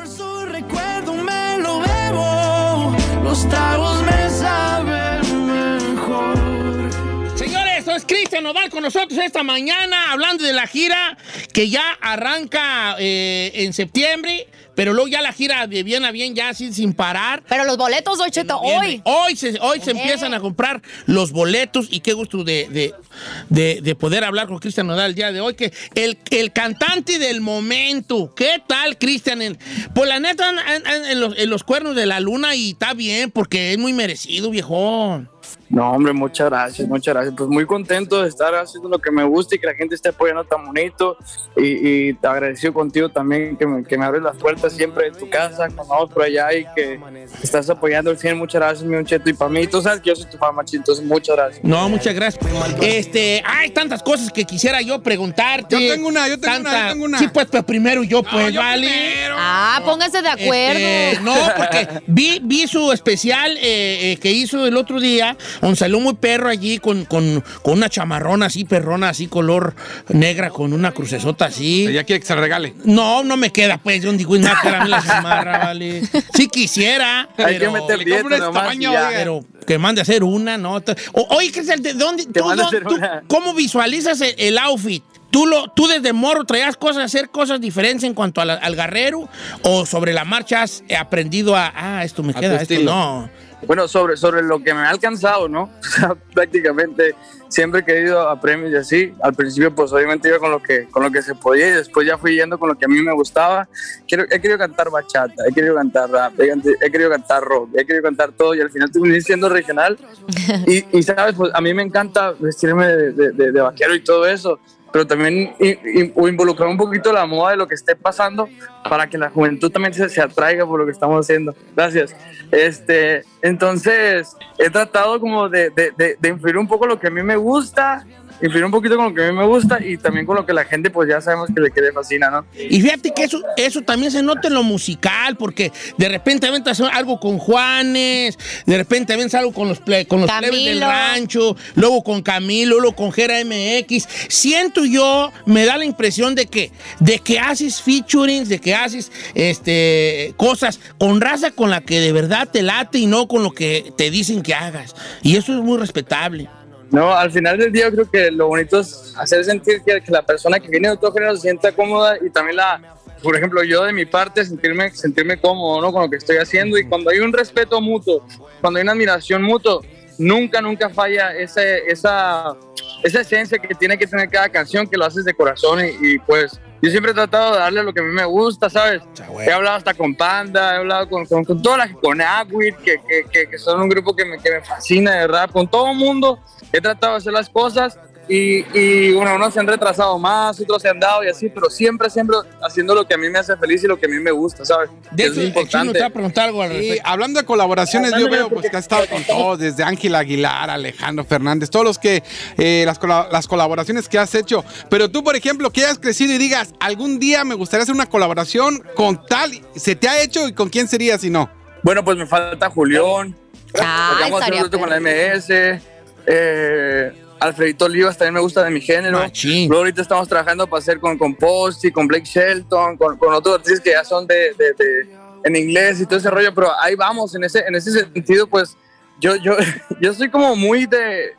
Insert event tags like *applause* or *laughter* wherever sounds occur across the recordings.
Por su recuerdo me lo bebo, los me saben mejor. Señores, esto es Cristian Nodal con nosotros esta mañana hablando de la gira que ya arranca eh, en septiembre, pero luego ya la gira de bien a bien ya sin, sin parar. Pero los boletos, Don Cheto, hoy. Hoy se, hoy se empiezan a comprar los boletos y qué gusto de, de- de- de poder hablar con Cristian Nodal el día de hoy, que el, el cantante del momento. ¿Qué tal, Cristian? En- Pues la neta, an- en, los, en los cuernos de la luna y está bien porque es muy merecido, viejón. No, hombre, muchas gracias, muchas gracias. Pues muy contento de estar haciendo lo que me gusta y que la gente esté apoyando tan bonito. Y, y te agradecido contigo también que me, que me abres las puertas siempre de tu casa, con nosotros por allá y que estás apoyando el 100. Muchas gracias, mi Don Cheto. Y para mí, tú sabes que yo soy tu fan, machito, entonces muchas gracias. No, muchas gracias. Este, hay tantas cosas que quisiera yo preguntarte. Yo tengo una, yo tengo una, yo tengo una. Sí, pues, pero primero yo, pues, yo vale. primero. Ah, pónganse de acuerdo. Este, no, porque vi, vi su especial eh, eh, que hizo el otro día, donde salió muy perro allí con, con, con una chamarrona así, perrona, así, color negra, con una crucesota así. Ya quiere que se regale. No, no me queda, pues, yo digo, nada, para mí la chamarra, vale. Sí quisiera, Hay que pero, meter este nomás y tamaño, pero que mande a hacer una, ¿no? O- oye, ¿qué es el de dónde? Que tú- hacer tú-. ¿Cómo visualizas el, el outfit? ¿Tú, lo, ¿Tú desde morro traías cosas, hacer cosas diferentes en cuanto la- al guerrero? ¿O sobre la marcha has aprendido a, ah, esto me A queda, esto no? Bueno, sobre, sobre lo que me ha alcanzado, ¿no? *laughs* O sea, prácticamente siempre que he ido a premios y así, al principio pues obviamente iba con lo que, con lo que se podía y después ya fui yendo con lo que a mí me gustaba. Quiero, he querido cantar bachata, he querido cantar rap, he, he querido cantar rock, he querido cantar todo y al final terminé siendo regional. *laughs* Y, y, sabes, pues a mí me encanta vestirme de, de- de- de vaquero y todo eso, pero también i- i- o involucrar un poquito la moda de lo que esté pasando para que la juventud también se, se atraiga por lo que estamos haciendo. Gracias. Este, entonces, he tratado como de, de, de, de influir un poco lo que a mí me gusta, influir un poquito con lo que a mí me gusta y también con lo que la gente pues ya sabemos que le, que le fascina, ¿no? Y fíjate que eso, eso también se nota en lo musical, porque de repente aventas algo con Juanes, de repente aventas algo con los, ple- con los plebes del rancho, luego con Camilo, luego con Gera MX. Siento yo, me da la impresión de que, de que haces featurings, de que haces este, cosas con raza con la que de verdad te late y no con lo que te dicen que hagas. Y eso es muy respetable. No, al final del día yo creo que lo bonito es hacer sentir que, que la persona que viene de otro género se sienta cómoda y también la, por ejemplo, yo de mi parte sentirme, sentirme cómodo ¿no? con lo que estoy haciendo y cuando hay un respeto mutuo, cuando hay una admiración mutua, nunca, nunca falla ese, esa, esa esencia que tiene que tener cada canción, que lo haces de corazón y, y, pues yo siempre he tratado de darle lo que a mí me gusta, ¿sabes? He hablado hasta con Panda, he hablado con, con, con toda la con Agüit, que, que, que, que son un grupo que me, que me fascina de rap, con todo el mundo he tratado de hacer las cosas y, y bueno, unos se han retrasado más, otros se han dado y así, pero siempre, siempre haciendo lo que a mí me hace feliz y lo que a mí me gusta, ¿sabes? De Eso hecho, es importante. te a preguntar algo al Y respecto. hablando de colaboraciones, yo veo pues, que has estado con todos, desde Ángel Aguilar, Alejandro Fernández, todos los que, eh, las, las colaboraciones que has hecho. Pero tú, por ejemplo, que hayas crecido y digas, algún día me gustaría hacer una colaboración con tal, ¿se te ha hecho y con quién sería si no? Bueno, pues me falta Julián, Ah, vamos a hacer estaría con la. MS, eh, Alfredito Olivas también me gusta de mi género. Machín. Luego ahorita estamos trabajando para hacer con, con Posty, con Blake Shelton, con, con otros artistas que ya son de, de- de- en inglés y todo ese rollo, pero ahí vamos, en ese, en ese sentido, pues yo, yo, *laughs* yo soy como muy de,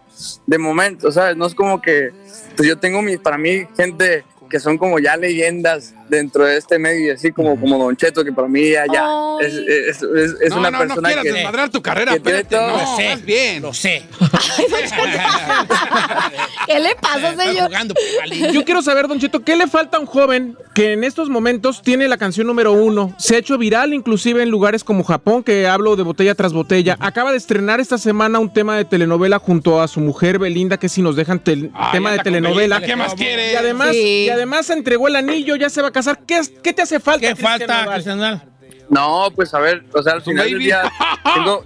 de momento, ¿sabes? No es como que, pues yo tengo mis, para mí, gente que son como ya leyendas dentro de este medio y así como, como Don Cheto, que para mí ya, ya es, es- es- es no, una no, persona no quieras que... desmadrar tu carrera, espérate, no, Lo sé. bien. Lo sé. *laughs* ¿Qué le pasa, señor? jugando. Yo quiero saber, Don Cheto, ¿qué le falta a un joven que en estos momentos tiene la canción número uno? Se ha hecho viral inclusive en lugares como Japón, que hablo de botella tras botella. Acaba de estrenar esta semana un tema de telenovela junto a su mujer Belinda, que si nos dejan tel- Ay, tema de telenovela. Belinda, ¿Qué más quieres? Y además, Sí. y además se entregó el anillo, ya se va a casar. ¿Qué, te hace falta? ¿Qué Cristian falta, Nodal? Cristian Nodal? No, pues a ver, o sea, al final del día *laughs* *laughs* tengo,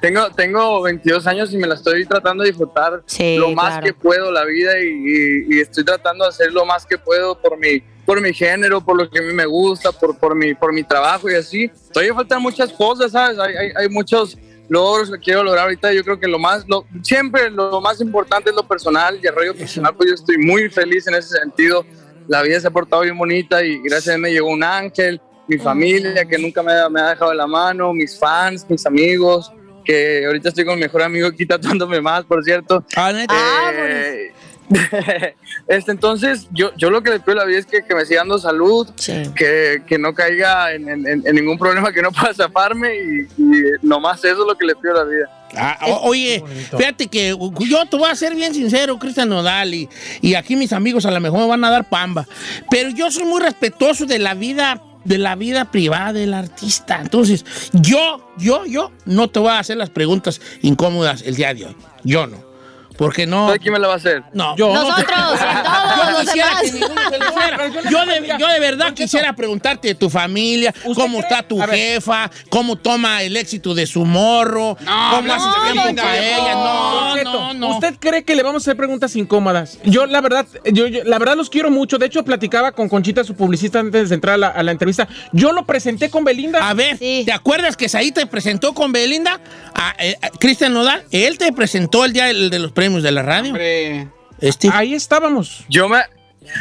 tengo, tengo 22 años y me la estoy tratando de disfrutar Sí, lo más claro. que puedo la vida y, y- y estoy tratando de hacer lo más que puedo por mi, por mi género, por lo que a mí me gusta, por, por, mi, por mi trabajo y así. Todavía faltan muchas cosas, ¿sabes? Hay, hay, hay muchos logros que quiero lograr ahorita. Yo creo que lo más, lo, siempre lo más importante es lo personal y el rollo personal, pues yo estoy muy feliz en ese sentido. La vida se ha portado bien bonita y gracias a él me llegó un ángel. mi familia que nunca me, ha- me ha dejado de la mano, mis fans, mis amigos, que ahorita estoy con mi mejor amigo *laughs* aquí tatuándome más, por cierto. Ah, neta. Ah, Eh, *laughs* este, entonces, yo, yo lo que le pido a la vida es que, que me siga dando salud, Sí. que, que no caiga en, en- en- en ningún problema que no pueda zafarme y, y nomás eso es lo que le pido a la vida. Ah, o- oye, fíjate que yo te voy a ser bien sincero, Cristian Nodal, y, y aquí mis amigos a lo mejor me van a dar pamba, pero yo soy muy respetuoso de la vida de la vida privada del artista. Entonces, yo, yo, yo no te voy a hacer las preguntas incómodas el día de hoy. Yo no. Porque no. ¿Quién me la va a hacer? No. Yo. Nosotros, todos Yo los quisiera demás. que ninguno se lo hiciera. Yo de, yo de verdad quisiera preguntarte de tu familia, cómo cree? está tu A ver. jefa, cómo toma el éxito de su morro, No, cómo no, hace no, tiempo para ella. No, no, no. ¿Usted cree que le vamos a hacer preguntas incómodas? Yo, la verdad, yo, yo- la verdad los quiero mucho. De hecho, platicaba con Conchita, su publicista, antes de entrar a la, a la entrevista. Yo lo presenté con Belinda. A ver, Sí. ¿te acuerdas que Saí te presentó con Belinda? A, eh, a Cristian Nodal, él te presentó el día del- de los premios de la radio. Hombre. Este. Ahí estábamos. Yo me,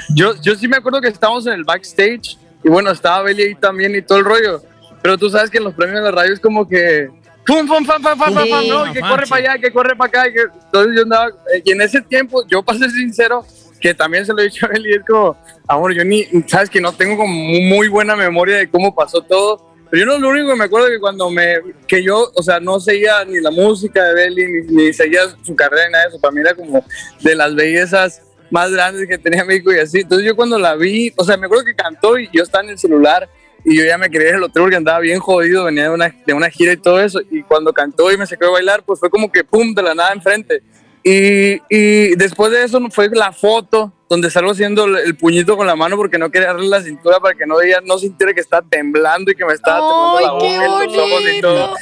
yo, yo sí me acuerdo que estábamos en el backstage y bueno, estaba Belly ahí también y todo el rollo. Pero tú sabes que en los premios de la radio es como que pum, pum, pam, pam, pam, pam, no, que corre para allá, que corre para acá. que- Entonces yo andaba, eh, y en ese tiempo, yo ser sincero, que también se lo he dicho a Belly, es como, amor, yo ni, sabes que no tengo como muy buena memoria de cómo pasó todo. Pero yo no lo único que me acuerdo que cuando me, que yo, o sea, no seguía ni la música de Belly, ni, ni seguía su carrera, ni nada de eso. Para mí era como de las bellezas más grandes que tenía México y así. Entonces yo cuando la vi, o sea, me acuerdo que cantó y yo estaba en el celular y yo ya me quería ir al hotel porque andaba bien jodido, venía de una, de una gira y todo eso. Y cuando cantó y me sacó a bailar, pues fue como que pum, de la nada enfrente. Y, y después de eso fue la foto donde salgo haciendo el, puñito con la mano porque no quería darle la cintura para que no ella no sintiera que estaba temblando y que me estaba temblando la ¡Ay, qué boca y los ojos y todo.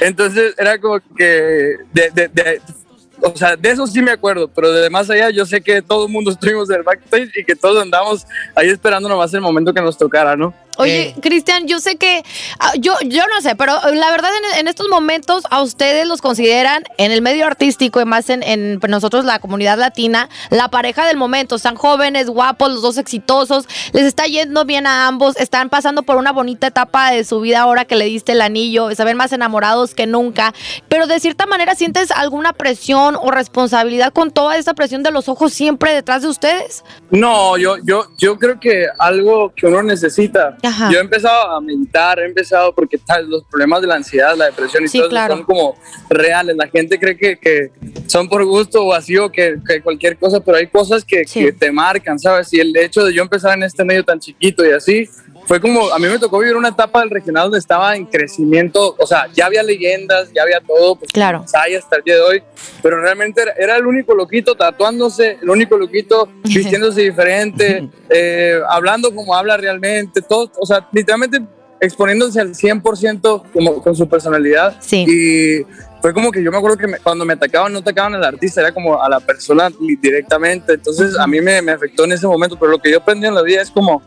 Entonces era como que de, de- de- o sea, de eso sí me acuerdo, pero de más allá yo sé que todo el mundo *laughs* estuvimos en el backstage y que todos andamos ahí esperando nomás el momento que nos tocara, ¿no? Oye, Eh. Cristian, yo sé que, ah, yo, yo no sé, pero la verdad en, en estos momentos a ustedes los consideran en el medio artístico y más en, en, nosotros la comunidad latina, la pareja del momento. Están jóvenes, guapos, los dos exitosos, les está yendo bien a ambos, están pasando por una bonita etapa de su vida ahora que le diste el anillo, se ven más enamorados que nunca, pero de cierta manera sientes alguna presión o responsabilidad con toda esa presión de los ojos siempre detrás de ustedes. No, yo, yo, yo creo que algo que uno necesita. Ajá. Yo he empezado a meditar, he empezado porque tal, los problemas de la ansiedad, la depresión y Sí, todo eso son como reales. La gente cree que, que son por gusto o así o que, que cualquier cosa, pero hay cosas que, Sí. que te marcan, ¿sabes? Y el hecho de yo empezar en este medio tan chiquito y así, fue como, a mí me tocó vivir una etapa del regional donde estaba en crecimiento, o sea, ya había leyendas, ya había todo, pues Claro. hay hasta el día de hoy, pero realmente era, era el único loquito tatuándose, el único loquito *laughs* vistiéndose diferente, *laughs* eh, hablando como habla realmente, todo, o sea, literalmente exponiéndose al 100% como, con su personalidad. Sí. Y fue como que yo me acuerdo que me- cuando me atacaban, no atacaban al artista, era como a la persona directamente. Entonces a mí me, me afectó en ese momento, pero lo que yo aprendí en la vida es como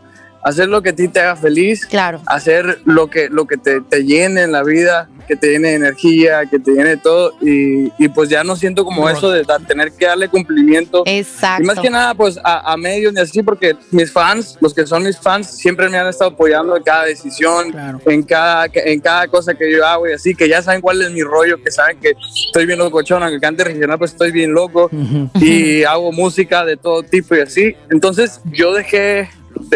hacer lo que a ti te haga feliz, Claro. hacer lo que, lo que te, te llene en la vida, que te llene de energía, que te llene de todo. Y, y pues ya no siento como eso de dar- tener que darle cumplimiento. Exacto. Y más que nada, pues a, a medios y así, porque mis fans, los que son mis fans, siempre me han estado apoyando en cada decisión, Claro. en, cada, en cada cosa que yo hago y así, que ya saben cuál es mi rollo, que saben que estoy bien locochón, aunque cante regional, pues estoy bien loco y hago música de todo tipo y así. Entonces yo dejé de-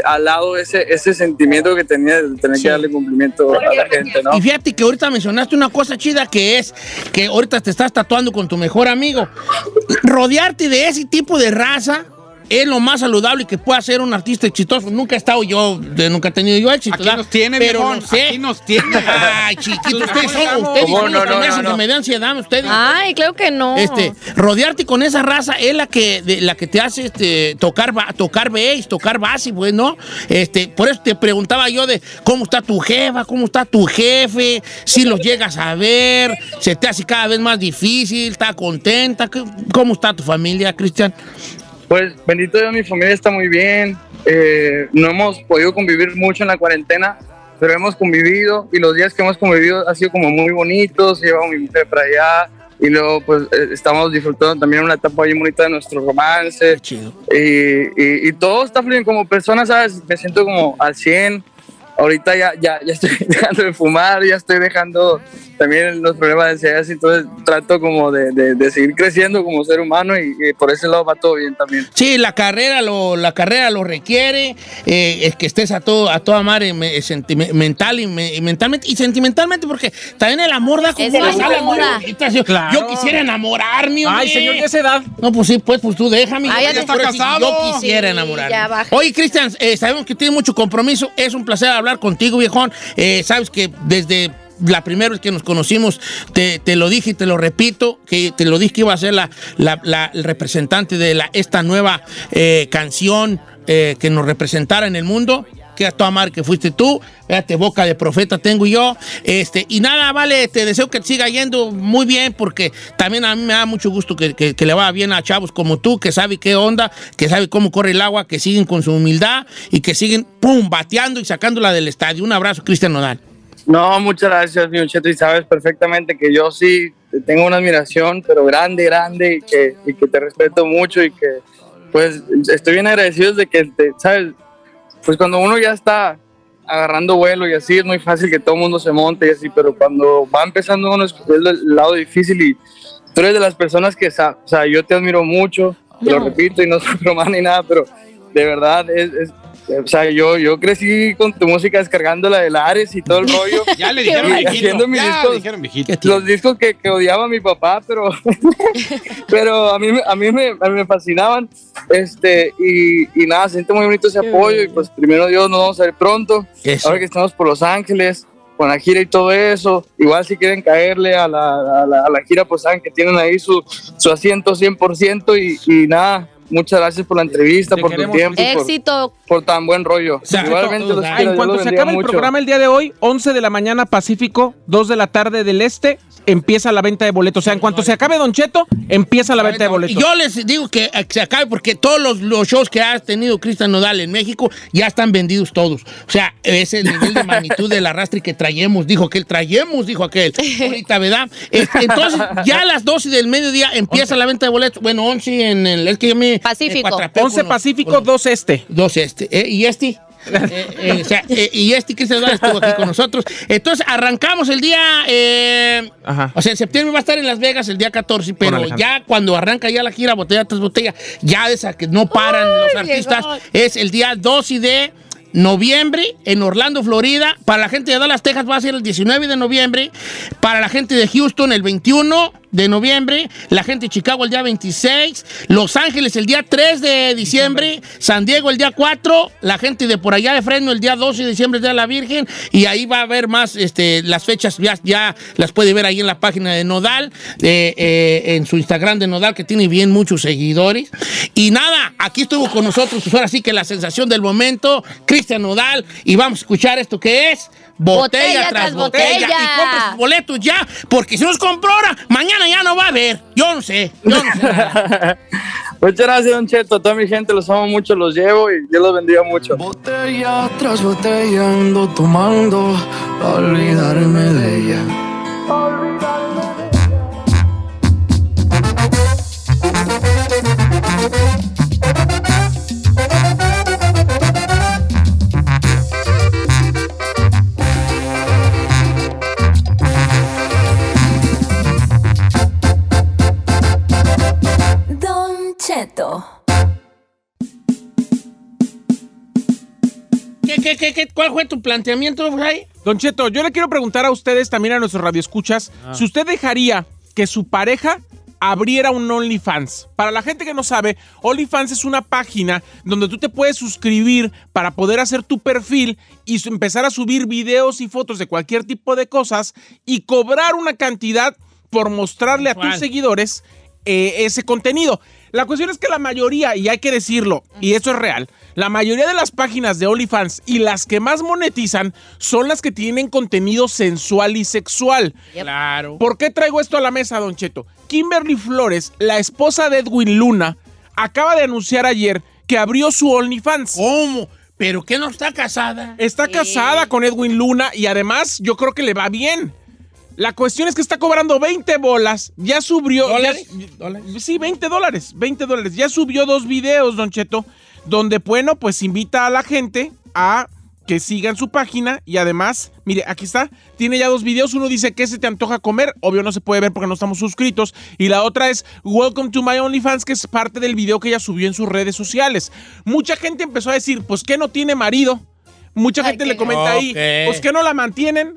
al lado ese, ese sentimiento que tenía de tener Sí. que darle cumplimiento a la gente, ¿no? Y fíjate que ahorita mencionaste una cosa chida que es que ahorita te estás tatuando con tu mejor amigo. Rodearte de ese tipo de raza es lo más saludable que puede hacer un artista exitoso. Nunca he estado yo, de- nunca he tenido yo éxito. Aquí ¿verdad? nos tiene, pero viejón, no sé. aquí nos tiene. Ay, chiquito, ustedes son, ustedes son No, los que no, me no, hacen no. que me dé ansiedad, ustedes. Ay, creo que no. Este, rodearte con esa raza es la que, de- la que te hace este, tocar, tocar bass, tocar base, pues, ¿no? Este, por eso te preguntaba yo de cómo está tu jefa, cómo está tu jefe, si los llegas a ver, se te hace cada vez más difícil, está contenta, ¿Qué- ¿cómo está tu familia, Cristian? Pues bendito Dios, mi familia está muy bien. Eh, no hemos podido convivir mucho en la cuarentena, pero hemos convivido y los días que hemos convivido han sido como muy bonitos. Llevamos mi mujer para allá y luego pues eh, estamos disfrutando también una etapa bien bonita de nuestro romance. Chido. Y, y- y todo está fluyendo como persona, ¿sabes? Me siento como al 100. ahorita ya, ya, ya estoy *laughs* dejando de fumar, ya estoy dejando también los problemas de ansiedad, entonces trato como de, de- de seguir creciendo como ser humano y, y por ese lado va todo bien también. Sí, la carrera lo, la carrera lo requiere, eh, es que estés a todo, a toda madre me- mental y, me- y mentalmente y sentimentalmente, porque también el amor da como muy ayuda. bonitas. Yo, Claro. yo quisiera enamorarme, hombre. Ay, señor, de esa edad. No, pues sí, pues, pues tú déjame. Ah, yo ya estoy casado. Yo quisiera Sí, enamorarme. Oye, Cristian, eh, sabemos que tienes mucho compromiso. Es un placer hablar contigo, viejón. Eh, sabes que desde la primera vez que nos conocimos, te, te lo dije y te lo repito, que te lo dije que iba a ser la, la- el representante de la, esta nueva eh, canción eh, que nos representara en el mundo. Que a toda madre que fuiste tú, fíjate, boca de profeta tengo yo. Este, y nada, vale, te deseo que siga yendo muy bien, porque también a mí me da mucho gusto que, que- que le vaya bien a chavos como tú, que sabe qué onda, que sabe cómo corre el agua, que siguen con su humildad y que siguen, pum, bateando y sacándola del estadio. Un abrazo, Cristian Nodal. No, muchas gracias, mi Cheto, y sabes perfectamente que yo sí te tengo una admiración, pero grande, grande, y que, y que te respeto mucho y que, pues, estoy bien agradecido de que, te, ¿sabes? Pues cuando uno ya está agarrando vuelo y así, es muy fácil que todo el mundo se monte y así, pero cuando va empezando uno es, el lado difícil y tú eres de las personas que, o sea, yo te admiro mucho, te lo repito y no *laughs* soy broma ni nada, pero de verdad es... es o sea, yo, yo crecí con tu música descargándola de Lares y todo el rollo. *laughs* Ya le dijeron Y viejito. haciendo mis Ya le discos. dijeron los discos que, que odiaba mi papá, pero, *laughs* pero a mí, me- a mí me, a mí me fascinaban. Este, y, y nada, siento muy bonito ese apoyo. Y pues primero Dios, nos vamos a ver pronto. Eso. Ahora que estamos por Los Ángeles, con la gira y todo eso. Igual si quieren caerle a la, a la, a la gira, pues saben que tienen ahí su, su asiento 100%. Y, y nada, muchas gracias por la entrevista, Te por tu tiempo, por, Éxito. por tan buen rollo. sea, Igualmente los Ah, quiero, En cuanto los se acabe el programa el día de hoy, 11 de la mañana Pacífico, 2 de la tarde del Este, empieza la venta de boletos. O sea, en cuanto se acabe Don Cheto, empieza la venta de Y boletos. yo les digo que, eh, se acabe porque todos los, los shows que ha tenido Cristian Nodal en México ya están vendidos todos. O sea, ese nivel de magnitud del arrastre que traemos, dijo aquel, traemos, dijo aquel. Ahorita, ¿verdad? Entonces, ya a las 12 del mediodía empieza la venta de boletos. Bueno, 11 en el... Es que yo me... Pacífico. me cuatrapeo 11 con los- Pacífico, con los- 2 Este. Dos este. ¿eh? ¿Y este? Eh, eh, o sea, eh, y este Cristian Nodal estuvo aquí con nosotros. Entonces, arrancamos el día. eh, Ajá. O sea, en septiembre va a estar en Las Vegas el día 14, pero ya cuando arranca ya la gira botella tras botella, ya de esa que no paran los artistas, llegó. es el día 2 y de noviembre en Orlando, Florida. Para la gente de Dallas, Texas va a ser el 19 de noviembre. Para la gente de Houston el 21 de noviembre. La gente de Chicago el día 26. Los Ángeles el día 3 de diciembre. San Diego el día 4. La gente de por allá de Fresno el día 12 de diciembre, el día de la Virgen. Y ahí va a haber más, este, las fechas ya, ya las puede ver ahí en la página de Nodal, eh, eh, en su Instagram de Nodal, que tiene bien muchos seguidores. Y nada, aquí estuvo con nosotros, pues ahora sí que la sensación del momento, Cristian Nodal. Y vamos a escuchar esto que es. Botella, Botella tras tras botella. botella. Y compre sus boletos ya, porque si los compró ahora, mañana ya no va a haber. Yo no sé. Yo no sé. *laughs* Muchas gracias, Don Cheto. A toda mi gente los amo mucho, los llevo y Dios los bendiga mucho. Botella tras botella ando tomando olvidarme de ella. Don Cheto. ¿Qué, qué, qué, qué? ¿Cuál fue tu planteamiento, Fray? Don Cheto, yo le quiero preguntar a ustedes, también a nuestros radioescuchas, si usted dejaría que su pareja abriera un OnlyFans. Para la gente que no sabe, OnlyFans es una página donde tú te puedes suscribir para poder hacer tu perfil y empezar a subir videos y fotos de cualquier tipo de cosas y cobrar una cantidad por mostrarle a tus seguidores eh, ese contenido. La cuestión es que la mayoría, y hay que decirlo, y eso es real, la mayoría de las páginas de OnlyFans y las que más monetizan son las que tienen contenido sensual y sexual. Claro. ¿Por qué traigo esto a la mesa, Don Cheto? Kimberly Flores, la esposa de Edwin Luna, acaba de anunciar ayer que abrió su OnlyFans. ¿Cómo? ¿Pero qué no está casada? Está casada con Edwin Luna y además yo creo que le va bien. La cuestión es que está cobrando 20 bolas. Ya subió. ya- ¿Dólares? Sí, 20 dólares. 20 dólares. Ya subió dos videos, Don Cheto, donde, bueno, pues invita a la gente a que sigan su página y además, mire, aquí está, tiene ya dos videos. Uno dice que se te antoja comer, obvio no se puede ver porque no estamos suscritos. Y la otra es Welcome to My OnlyFans, que es parte del video que ella subió en sus redes sociales. Mucha gente empezó a decir, pues que no tiene marido. Mucha Ay, gente qué le comenta ahí, pues que no la mantienen.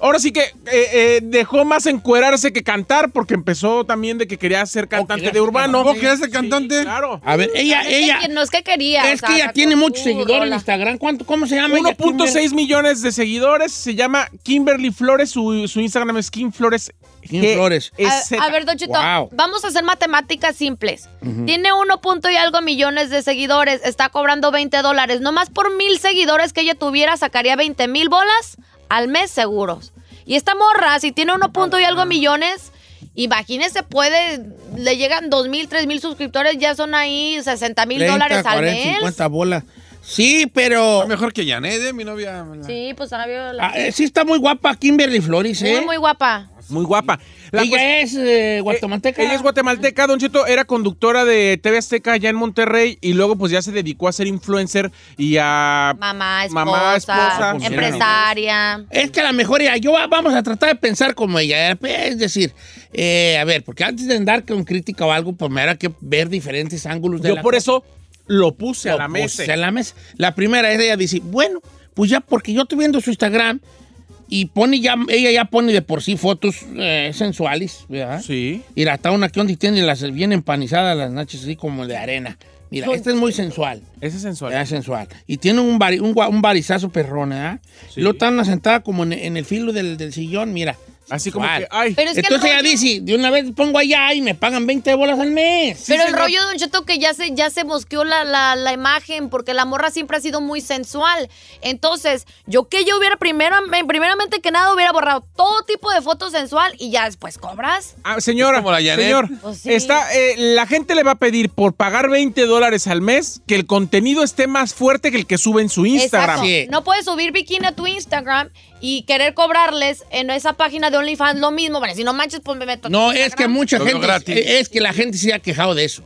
Ahora sí que eh, eh, dejó más encuerarse que cantar porque empezó también de que quería ser cantante quería de urbano. ¿Vos querés ser cantante? Claro. A ver, ella, Es que ella, no es que quería. es o que sea, ella tiene muchos seguidores en. Instagram. ¿Cuánto, ¿Cómo se llama? ella? 1.6 millones de seguidores. Se llama Kimberly Flores. Su, su Instagram es Kim Flores. Kim Flores. A, a ver, Don Cheto, Wow. vamos a hacer matemáticas simples. Tiene uno punto y algo millones de seguidores, está cobrando 20 dólares. Nomás por mil seguidores que ella tuviera, sacaría 20 mil bolas al mes seguros. Y esta morra, si tiene uno punto y algo millones, imagínese, puede, le llegan dos mil, tres mil suscriptores, ya son ahí 60 mil 30, dólares al 40, mes. 50 bolas. Sí, pero... Mejor que Janet, ¿eh? mi novia. la- Sí, pues la- ah, eh, sí está muy guapa Kimberly Flores, ¿eh? muy, muy guapa. Muy guapa. La ella es eh, guatemalteca. Ella es guatemalteca, Don Cheto, era conductora de TV Azteca allá en Monterrey y luego pues ya se dedicó a ser influencer y a... Mamá, esposa, Mamá, esposa. empresaria. Es que a lo mejor yo va- vamos a tratar de pensar como ella. eh, Es decir, eh, a ver, porque antes de andar con crítica o algo, pues me habrá que ver diferentes ángulos de Yo la por cosa. eso lo puse a la puse mesa. a la mesa. La primera es ella dice, bueno, pues ya porque yo estoy viendo su Instagram y pone ya, ella ya pone de por sí fotos eh, sensuales, ¿verdad? Sí. Mira, hasta una que donde tiene las bien empanizadas las nachas así como de arena. Mira, esta es muy sensual. Ese es sensual. Es sensual. Y tiene un, bari- un, gua- un barizazo perrón, ¿eh? Sí. Y luego está una sentada como en, en el filo del, del sillón, mira. Así como que, ay, Pero es que el Entonces ella rollo- dice, de una vez pongo allá y me pagan 20 bolas al mes. Pero el señor. rollo, Don Cheto, que ya se, ya se mosqueó la, la, la imagen, porque la morra siempre ha sido muy sensual. Entonces, yo que yo hubiera primero, primeramente que nada, hubiera borrado todo tipo de fotos sensual y ya después cobras. Ah, señora, Es como la Janet. señor, Pues sí. está, eh, la gente le va a pedir por pagar 20 dólares al mes que el contenido esté más fuerte que el que sube en su Instagram. Exacto. Sí. No puedes subir bikini a tu Instagram y querer cobrarles en esa página de OnlyFans lo mismo. Bueno, si no manches, pues me meto. No, es que mucha Todo gente, gratis. es que la gente se ha quejado de eso.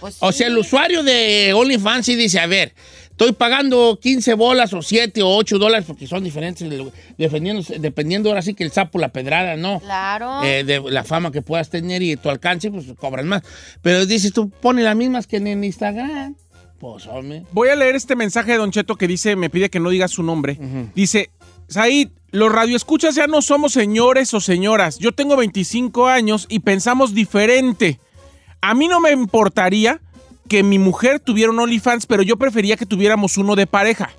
Pues O sí. sea, el usuario de OnlyFans sí dice, a ver, estoy pagando 15 bolas o 7 o 8 dólares porque son diferentes, de- dependiendo, dependiendo ahora sí que el sapo, la pedrada, ¿no? Claro. Eh, de la fama que puedas tener y tu alcance, pues cobran más. Pero dices, tú pones las mismas que en Instagram. Pues, hombre. Voy a leer este mensaje de Don Cheto que dice, me pide que no diga su nombre. Dice, Said, los radioescuchas ya no somos señores o señoras. Yo tengo 25 años y pensamos diferente. A mí no me importaría que mi mujer tuviera un OnlyFans, pero yo prefería que tuviéramos uno de pareja.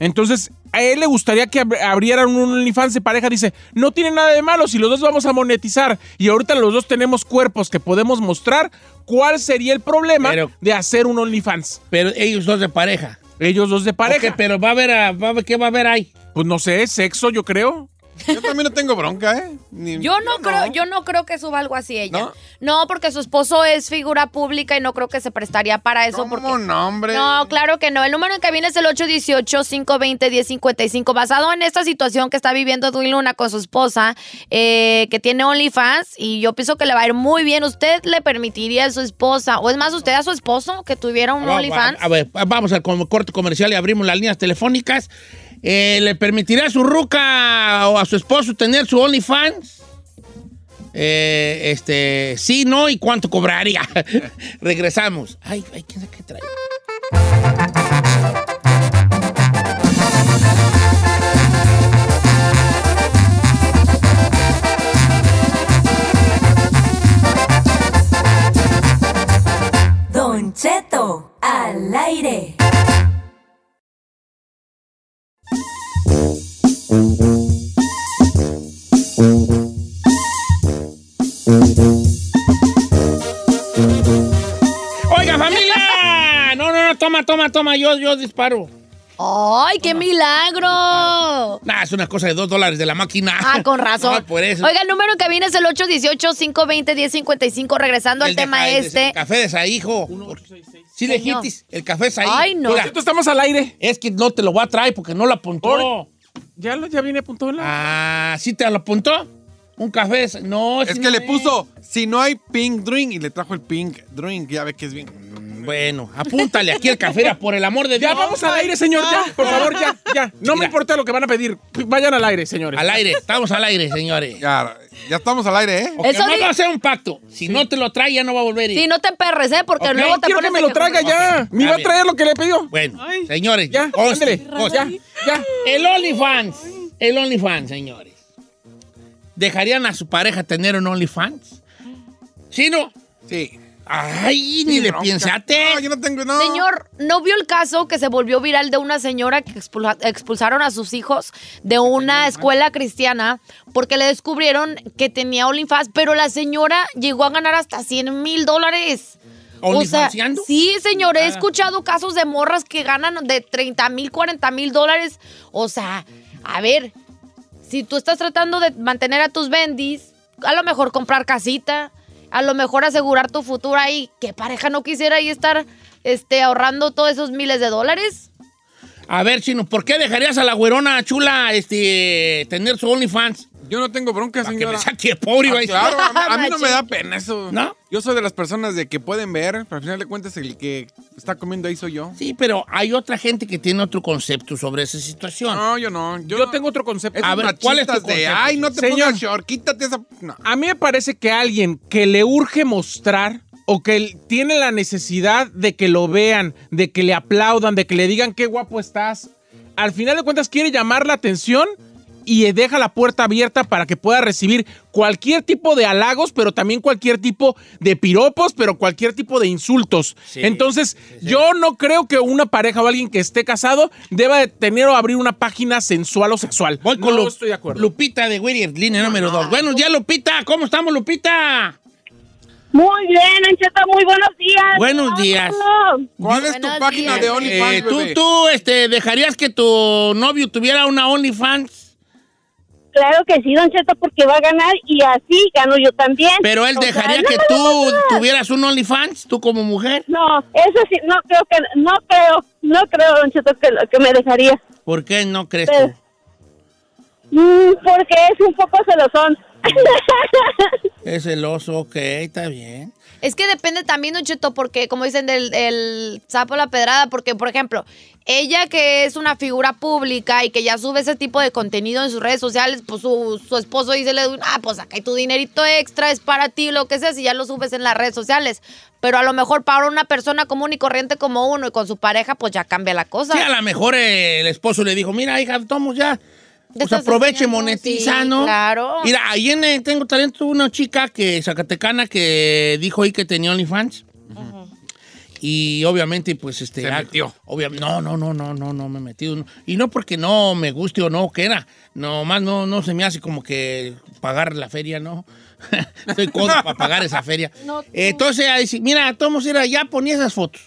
Entonces, a él le gustaría que ab- abrieran un OnlyFans de pareja. Dice, no tiene nada de malo si los dos vamos a monetizar y ahorita los dos tenemos cuerpos que podemos mostrar. ¿Cuál sería el problema Pero- de hacer un OnlyFans? Pero ellos dos de pareja. Ellos dos de pareja. Pero va a haber, a- va a ¿qué va a haber ahí? Pues no sé, sexo, yo creo. Yo también no tengo bronca, ¿eh? Ni- Yo no, creo, yo no creo que suba algo así ella. ¿No? ¿No? porque su esposo es figura pública y no creo que se prestaría para eso. ¿Cómo porque... no, hombre? No, claro que no. El número en cabina es el 818-520-1055. Basado en esta situación que está viviendo Edwin Luna con su esposa, eh, que tiene OnlyFans, y yo pienso que le va a ir muy bien. ¿Usted le permitiría a su esposa, o es más, usted a su esposo que tuviera un OnlyFans? A ver, vamos al corte comercial y abrimos las líneas telefónicas. Eh, ¿Le permitirá a su ruca o a su esposo tener su OnlyFans? Eh, este, sí, no, ¿y cuánto cobraría? *laughs* Regresamos. Ay, ay, ¿quién sabe qué trae? Don Cheto, al aire. ¡Oiga, familia! No, no, no, toma, toma, toma, yo, yo disparo. ¡Ay, qué milagro! Nah, es una cosa de dos dólares de la máquina. Ah, con *laughs* razón. No, por eso. Oiga, el número en cabina es el 818-520-1055. Regresando al El tema de- este. El café de Saijo. Sí, le Señor. dijiste, el café Saijo. Ay, no. Mira, estamos al aire. es que no te lo voy a traer porque no lo apuntó. Ore. Ya, lo- ya viene apuntado la... Ah, ¿sí te lo apuntó? Un café de Sa- No, Es que no le puso, si no hay pink drink, y le trajo el pink drink, ya ve que es bien. Bueno, apúntale aquí el café, por el amor de Dios. Ya vamos al aire, señor, ya, por favor, ya, ya. No me importa lo que van a pedir. Vayan al aire, señores. Al aire, estamos al aire, señores. Ya, ya estamos al aire, ¿eh? Eso vamos a hacer un pacto. Si no te lo trae, ya no va a volver. ir. Sí, no te emperres, ¿eh? Porque Ok, luego te Quiero que me lo traiga ya. Me va a traer lo que le pidió. Bueno, Ay. señores, Ya, ándale. Ya, ya. El OnlyFans, el OnlyFans, señores. ¿Dejarían a su pareja tener un OnlyFans? ¿Sí, no? Sí. Ay, ni le bronca. piensate. No, yo no tengo, no. Señor, ¿no vio el caso que se volvió viral de una señora que expulsa- expulsaron a sus hijos de una escuela cristiana porque le descubrieron que tenía OnlyFans, pero la señora llegó a ganar hasta 100 mil dólares? O sea, sí, señor, he Ah. escuchado casos de morras que ganan de 30 mil, 40 mil dólares. O sea, a ver, si tú estás tratando de mantener a tus bendis, a lo mejor comprar casita, a lo mejor asegurar tu futuro ahí, ¿qué pareja no quisiera ahí estar este, ahorrando todos esos miles de dólares? A ver, Chino, ¿por qué dejarías a la güerona chula este, tener su OnlyFans? Yo no tengo bronca, Para que señora. me saque pobre, iba a Ah, claro, a mí, a mí no me da pena eso. ¿No? Yo soy de las personas de que pueden ver, pero al final de cuentas el que está comiendo ahí soy yo. Sí, pero hay otra gente que tiene otro concepto sobre esa situación. No, yo no. Yo, Yo tengo otro concepto. A ver, ¿cuál es tu de, ay, no te Señor. pongas short, quítate esa... No. A mí me parece que alguien que le urge mostrar o que tiene la necesidad de que lo vean, de que le aplaudan, de que le digan qué guapo estás, al final de cuentas quiere llamar la atención y deja la puerta abierta para que pueda recibir cualquier tipo de halagos, pero también cualquier tipo de piropos, pero cualquier tipo de insultos. Sí, Entonces, yo no creo que una pareja o alguien que esté casado deba de tener o abrir una página sensual o sexual. Voy con no Lu- estoy de acuerdo. Lupita de Whittier, línea número dos. Buenos días, Lupita. ¿Cómo estamos, Lupita? Muy bien, Ancheta, muy buenos días. Buenos días. ¿Cuál es tu página días. de OnlyFans, Eh, ¿Tú, bebé? tú este, dejarías que tu novio tuviera una OnlyFans? Claro que sí, Don Cheto, porque va a ganar y así gano yo también. Pero él O dejaría no que me tú tuvieras un OnlyFans, tú como mujer. No, eso sí, no creo que, no creo, no creo, Don Cheto, que, que me dejaría. ¿Por qué no crees Pero- tú? Mm, porque es un poco celosón. *laughs* Es celoso, ok, está bien. Es que depende también, Don Cheto, porque como dicen del el sapo a la pedrada, porque por ejemplo, ella que es una figura pública y que ya sube ese tipo de contenido en sus redes sociales, pues su, su esposo dice, ah, pues acá hay tu dinerito extra, es para ti, lo que sea, si ya lo subes en las redes sociales. Pero a lo mejor para una persona común y corriente como uno y con su pareja, pues ya cambia la cosa. Sí, a lo mejor eh, el esposo le dijo, mira, hija, tomos ya. Pues aproveche, monetiza, sí, ¿no? claro. Mira, ahí en eh, Tengo Talento una chica que, zacatecana, que dijo ahí que tenía OnlyFans. Y obviamente, pues, este... Se ah, metió. obvia- no, no, no, no, no, no me metido. no. Y no porque no me guste o no, que era. Nomás no, no se me hace como que pagar la feria, ¿no? *laughs* Estoy codo para pagar esa feria. *laughs* No, Entonces, ella dice, mira, Tomos era ya ponía esas fotos.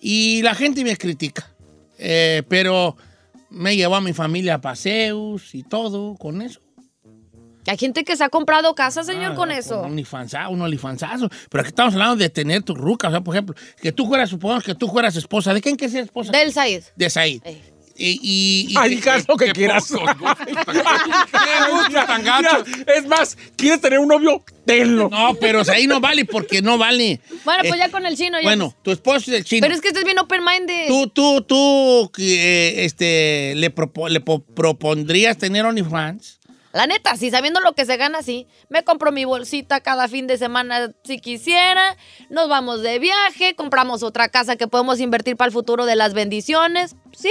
Y la gente me critica. Eh, pero me llevó a mi familia a paseos y todo con eso. Hay gente que se ha comprado casa, señor, Ah, con eso. Un OnlyFansa- un OnlyFansazo. Pero aquí estamos hablando de tener tu ruca. O sea, por ejemplo, que tú fueras, supongamos que tú fueras esposa. ¿De quién que ser esposa? Del Said. De Said. Eh. Y, y, y- Ay, haz lo que qué quieras. pocos *laughs* tan-. Mira, Es más, ¿quieres tener un novio? Tenlo. No, pero ahí no vale porque no vale. Bueno, pues Eh, ya con el chino. Ya Bueno, tu esposo es el chino. Pero es que este es bien open-minded. Tú, tú, tú, eh, este, le, propo- le po- propondrías tener OnlyFans. La neta, sí, sabiendo lo que se gana, sí. Me compro mi bolsita cada fin de semana si quisiera. Nos vamos de viaje, compramos otra casa que podemos invertir para el futuro de las bendiciones. Sí.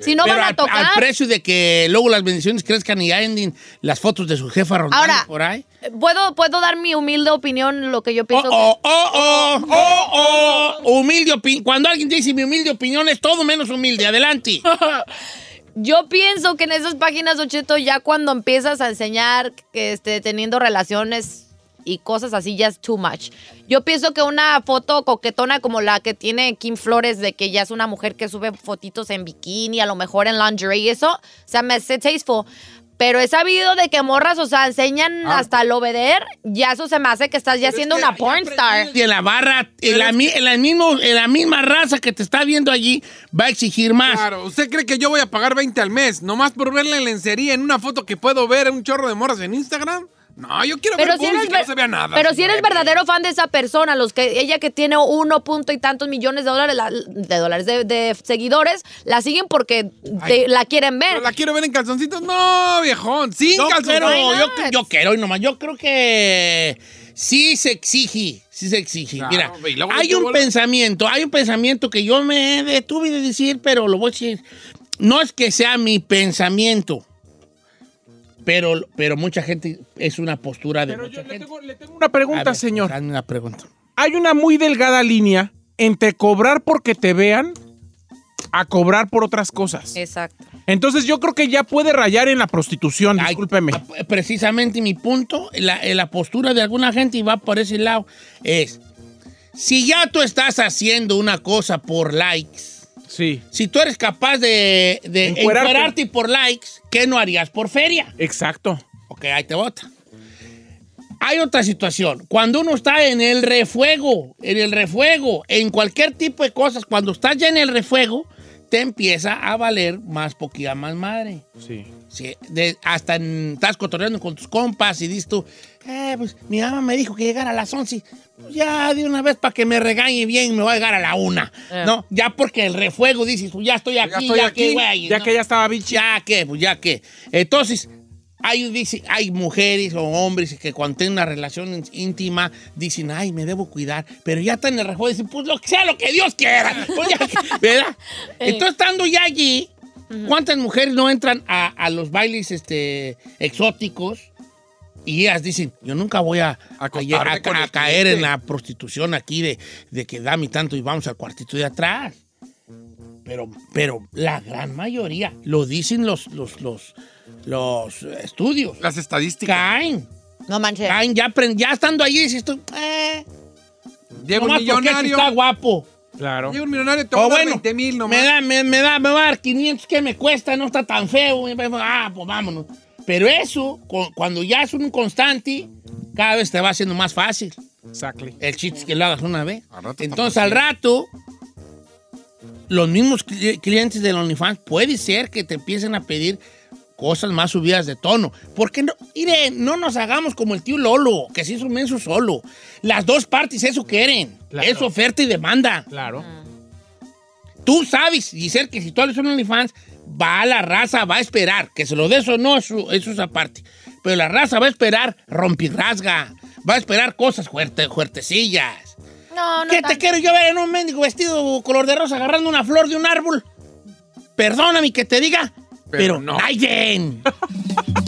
Si no Pero van a al, tocar. al precio de que luego las bendiciones crezcan y anden las fotos de su jefa rondando Ahora, por ahí. ¿puedo, puedo dar mi humilde opinión, lo que yo Oh, pienso. oh, oh, oh, oh, oh. Humilde opinión. Cuando alguien dice mi humilde opinión es todo menos humilde. Adelante. *laughs* Yo pienso que en esas páginas, Ocheto, ya cuando empiezas a enseñar que esté teniendo relaciones y cosas así, ya es too much. Yo pienso que una foto coquetona como la que tiene Kim Flores, de que ya es una mujer que sube fotitos en bikini, a lo mejor en lingerie y eso, o sea, me hace tasteful. Pero he sabido de que morras, o sea, enseñan hasta el obeder, ya eso se me hace que estás ya siendo una porn star. Y en la barra, en la, mi- en la mismo- en la misma raza que te está viendo allí, va a exigir más. Claro, ¿usted cree que yo voy a pagar 20 al mes nomás por ver la lencería en una foto que puedo ver un chorro de morras en Instagram? No, yo quiero Pero ver si eres, y que no se vea nada. pero si eres verdadero fan de esa persona, los que ella que tiene uno punto y tantos millones de dólares, la- de dólares de, de seguidores, la siguen porque te- la quieren ver. Pero la quiero ver en calzoncitos. No, viejón. Sin Yo calzoncitos. quiero, yo, yo quiero, y nomás, yo creo que sí se exige, sí se exige. Claro, Mira, hay ¿qué un bola? pensamiento, hay un pensamiento que yo me detuve de decir, pero lo voy a decir. No es que sea mi pensamiento, pero, pero mucha gente, es una postura de Pero mucha yo le gente. tengo, le tengo una pregunta, ver, señor. hazme una pregunta. Hay una muy delgada línea entre cobrar porque te vean a cobrar por otras cosas. Exacto. Entonces yo creo que ya puede rayar en la prostitución, Ay, discúlpeme. Precisamente mi punto, la, la postura de alguna gente, y va por ese lado, es, si ya tú estás haciendo una cosa por likes, Sí, si tú eres capaz de, de Encuerarte. encuerarte por likes, ¿qué no harías por feria? exacto. Ok, ahí te bota. Hay otra situación. Cuando uno está en el refuego, en el refuego, en cualquier tipo de cosas, cuando estás ya en el refuego, te empieza a valer más poquilla más madre. Sí. Sí, de- hasta en- estás cotorreando con tus compas y dices tú, eh, pues mi mamá me dijo que llegara a las 11. Pues ya de una vez para que me regañe bien, me voy a llegar a la una. Eh. No, ya porque el refuego dices, pues ya estoy aquí, ya, estoy aquí, que, güey. Ya ¿no? que ya estaba bichi. Ya que, pues ya que. Entonces, hay, dice- hay mujeres o hombres que cuando tienen una relación íntima dicen, ay, me debo cuidar. Pero ya están en el refuego y dicen, pues lo que sea lo que Dios quiera. *laughs* Pues ya ¿Verdad? Entonces, estando ya allí, ¿cuántas mujeres no entran a, a los bailes este, exóticos? Y ellas dicen, yo nunca voy a, a, a- a caer cliente". en la prostitución aquí de, de que dame tanto y vamos al cuartito de atrás. Pero, pero la gran mayoría, lo dicen los, los, los, los estudios, Las estadísticas. caen, No manches. caen, ya, ya estando allí dices tú, eh, un nomás millonario. está guapo. Claro. Llega un millonario, te va a dar bueno, 20 mil nomás. me da, me, me da, me va a dar 500, ¿qué me cuesta? No está tan feo. Ah, pues vámonos. Pero eso, cu- cuando ya es un constante, cada vez te va haciendo más fácil. Exactly. El chiste es que lo hagas una vez. Al Entonces, al rato, los mismos cli- clientes del OnlyFans puede ser que te empiecen a pedir cosas más subidas de tono. Porque no, mire, no nos hagamos como el tío Lolo, que se hizo menso solo. Las dos partes eso quieren. Claro. Es oferta y demanda. Claro. Tú sabes, Giselle, que si tú eres un OnlyFans, va a la raza, va a esperar. Que se lo des o no, eso, eso es aparte. Pero la raza va a esperar rompirrasga. Va a esperar cosas fuerte, fuertecillas. No, no. ¿Qué te quiero yo ver en un mendigo vestido color de rosa agarrando una flor de un árbol? Perdóname que te diga, pero, Pero no. *laughs*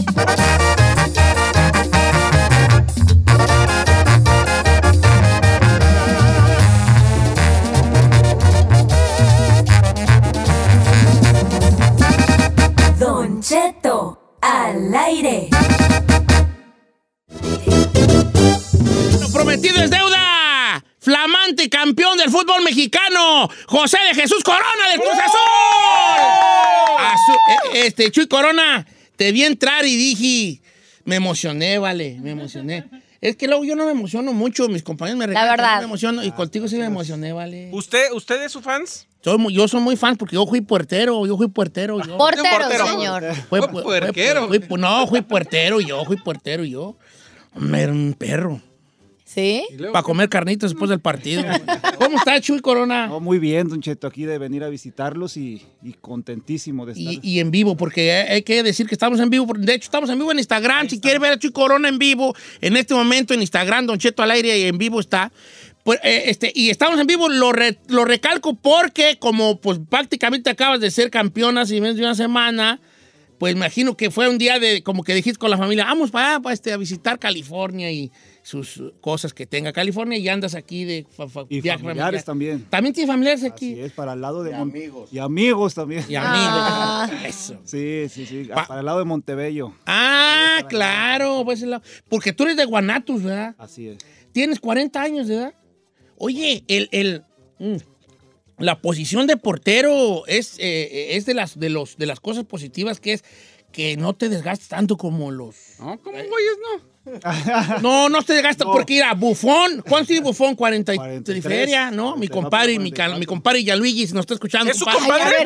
del fútbol mexicano, José de Jesús Corona del Cruz Azul. Azu- eh, este, Chuy Corona, te vi entrar y dije, me emocioné, vale, me emocioné. Es que luego yo no me emociono mucho, mis compañeros me regañan, verdad. no me emociono y contigo sí me emocioné, vale. ¿Usted, ¿Usted es su fans? Soy muy- yo soy muy fan porque yo fui puertero, yo fui puertero. Yo. Portero, portero. señor. Fue, fue- fue- no, fui puertero yo, fui puertero yo. Hombre, Era un perro. ¿Sí? Para comer carnitas después del partido. *laughs* ¿Cómo está Chuy Corona? No, muy bien, Don Cheto, aquí de venir a visitarlos y, y contentísimo de estar. Y, y en vivo, porque hay hay que decir que estamos en vivo. De hecho, estamos en vivo en Instagram. Si quiere ver a Chuy Corona en vivo, en este momento en Instagram, Don Cheto al aire y en vivo está. Pues, eh, este, y estamos en vivo, lo, re- lo recalco porque como pues prácticamente acabas de ser campeona hace menos de una semana, pues imagino que fue un día de, como que dijiste con la familia, vamos para, para este, a visitar California y sus cosas que tenga California y andas aquí de fa- fa- y viaje familiares familiar. también. También tienes familiares aquí. Así es, para el lado de Mon- Y amigos también. Y amigos. Ah. Eso. Sí, sí, sí. Pa- para el lado de Montebello. Ah, claro, pues, porque tú eres de Guanatos, ¿verdad? Así es. Tienes 40 años de edad. Oye, el, el, mm, la posición de portero es, eh, es de, las, de, los, de las cosas positivas que es que no te desgastes tanto como los... No, ¿cómo güeyes no? *laughs* No, no te gasta porque ir a Bufón. ¿Cuánto tiene Bufón? 40 y 43, feria, ¿no? Mi 40, compadre, mi, 44. cal- mi compadre Yaluigi, si nos está escuchando. ¿Es su compadre.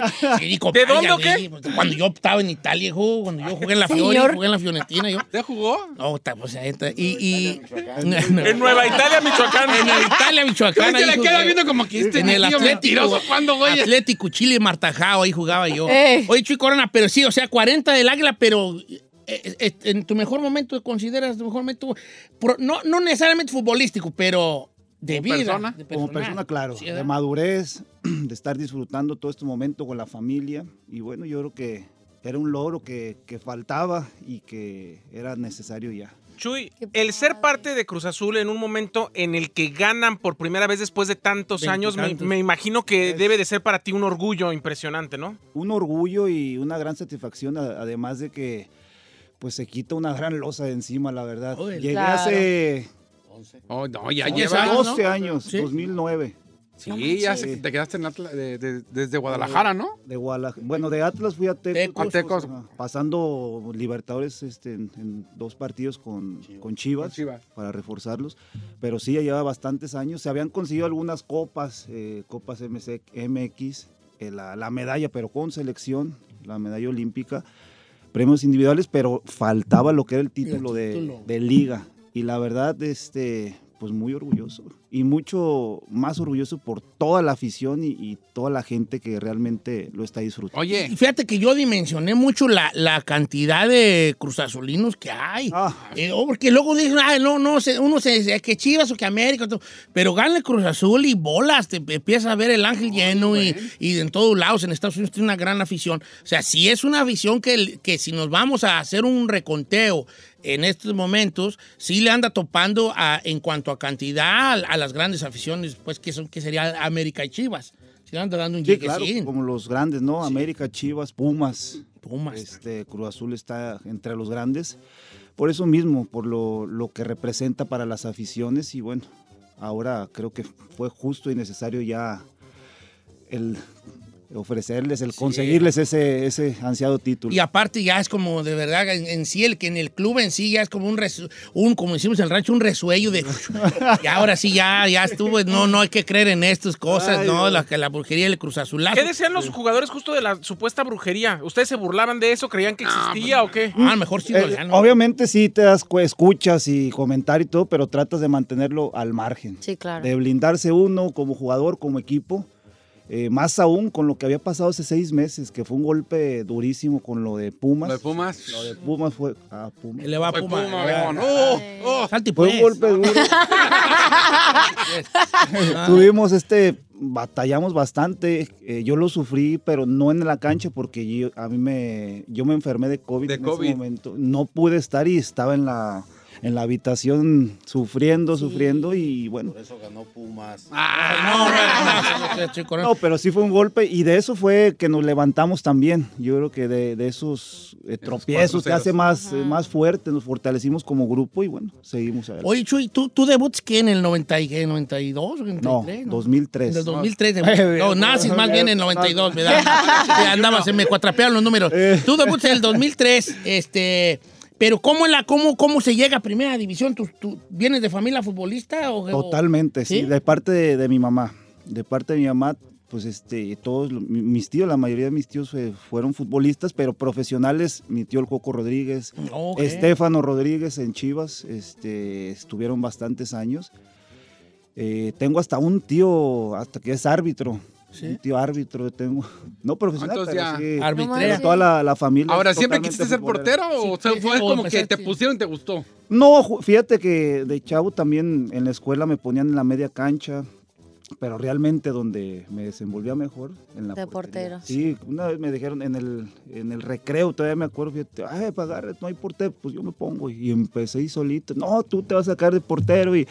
Sí, compadre, ¿De dónde o Yaluigi, pues, Cuando yo estaba en Italia, jugo, cuando yo jugué en la Señor. jugué en la Fiorentina, yo. ¿Ya jugó? No, está, pues, ahí está. Y, y, *laughs* En Nueva Italia, Michoacán. En el Italia, Michoacán. Se le queda viendo como que este en el Atlético. mentiroso, ¿cuándo, güey? Atlético Chile Martajao, ahí jugaba yo. Eh. Oye, Chuy Corona, pero sí, o sea, 40 del Águila, pero en tu mejor momento, ¿consideras tu mejor momento? no, no necesariamente futbolístico, pero de Como vida. persona. de Como persona, claro, Sí, de madurez, *clears throat* de estar disfrutando todo este momento con la familia. Y bueno, yo creo que era un logro que, que faltaba y que era necesario ya. Chuy, el ser parte de Cruz Azul en un momento en el que ganan por primera vez después de tantos años, me, imagino que debe de ser para ti un orgullo impresionante, ¿no? Un orgullo y una gran satisfacción, además de que pues se quita una gran losa de encima, la verdad. Llegué claro. hace Oh, no, ya Once lleva. años, 12 ¿no? años, Sí. 2009. Sí, ya se- te quedaste en Atla- de- de- desde Guadalajara, ¿no? De Guadalajara. Bueno, de Atlas fui a Tecos. Tecos. A Tecos. pasando Libertadores este, en, en dos partidos con, con Chivas, Con Chivas. para reforzarlos. Pero sí, ya lleva bastantes años. Se habían conseguido algunas copas, eh, copas MC MX, eh, la, la medalla, pero con selección, la medalla olímpica, premios individuales, pero faltaba lo que era el título, de- título. De, liga. Y la verdad, este, pues muy orgulloso. Y mucho más orgulloso por toda la afición y, y toda la gente que realmente lo está disfrutando. Y Oye, fíjate que yo dimensioné mucho la, la cantidad de cruzazulinos que hay. Ah. Eh, oh, porque luego dicen, ay, no, no, uno se dice que Chivas o que América, todo. pero gana el Cruz Azul y bolas, te empiezas a ver el ángel lleno y, y en todos lados, en Estados Unidos tiene una gran afición. O sea, sí es una afición que, que si nos vamos a hacer un reconteo en estos momentos, sí le anda topando a- en cuanto a cantidad a, a las grandes aficiones, pues que son que sería América y Chivas. Sí le anda dando un Sí, claro, como los grandes, ¿no? América, Chivas, Pumas. Pumas. Este, Cruz Azul está entre los grandes. Por eso mismo, por lo, lo que representa para las aficiones. Y bueno, ahora creo que fue justo y necesario ya el ofrecerles, el conseguirles ese, ese ansiado título. Y aparte ya es como de verdad en, en sí el que en el club en sí ya es como un resu- un como decimos en el rancho un resuello de *laughs* y ahora sí ya ya estuvo no no hay que creer en estas cosas Ay, no la que la brujería y el cruzazulazo. ¿Qué decían los jugadores justo de la supuesta brujería? ¿Ustedes se burlaban de eso? ¿Creían que existía o qué? Ah, a lo mejor sí Eh, ¿no? Obviamente sí te das cu- escuchas y comentar y todo, pero tratas de mantenerlo al margen. Sí, claro. De blindarse uno como jugador, como equipo. Eh, más aún con lo que había pasado hace seis meses, que fue un golpe durísimo con lo de Pumas. lo de Pumas. Lo de Pumas fue. Ah, Pumas. Le va a Fue Puma. Puma, viejón. Oh, oh. Salte, Fue pues. un golpe duro. *laughs* Tuvimos este, batallamos bastante. eh, yo lo sufrí, pero no en la cancha porque yo, a mí me, yo me enfermé de COVID De en COVID. ese momento. No pude estar y estaba en la, en la habitación sufriendo, sufriendo y bueno. eso ganó Pumas. Ah, no, no, no, sí, pero sí fue un golpe y de eso fue que nos levantamos también. Yo creo que de, de esos eh, tropiezos te hace más, eh, más fuerte, nos fortalecimos como grupo y bueno, seguimos adelante. Oye, Chuy, ¿tú, tú debutas qué en el 90 y qué, 92 o 93? no, 2003. En el 2003. debutas. No, naces *laughs* más bien en el 92, ¿verdad? *laughs* Sí, andabas, se me cuatrapearon los números. Eh. Tú debutas en el 2003, este... Pero ¿cómo, la, cómo, cómo se llega a primera división? ¿Tú, tú vienes de familia futbolista? O, Totalmente, sí, ¿Sí? de parte de, de mi mamá. De parte de mi mamá, pues este, todos mis tíos, la mayoría de mis tíos eh, fueron futbolistas, pero profesionales, mi tío el Coco Rodríguez. Estefano Rodríguez en Chivas, este, estuvieron bastantes años. Eh, tengo hasta un tío, hasta que es árbitro. Sí. Un tío árbitro tengo. No profesional, ¿Cuántos pero ya? sí. Arbitrea. toda la, la familia. Ahora, ¿siempre quisiste ser portero o Sí, sea, sí, fue o como que te pusieron y te gustó? No, fíjate que de chavo también en la escuela me ponían en la media cancha, pero realmente donde me desenvolvía mejor en la De portero. Sí, una vez me dijeron en el, en el recreo, todavía me acuerdo, fíjate, ay, para agarre, no hay portero, pues yo me pongo y empecé ahí solito, no, tú te vas a sacar de portero y,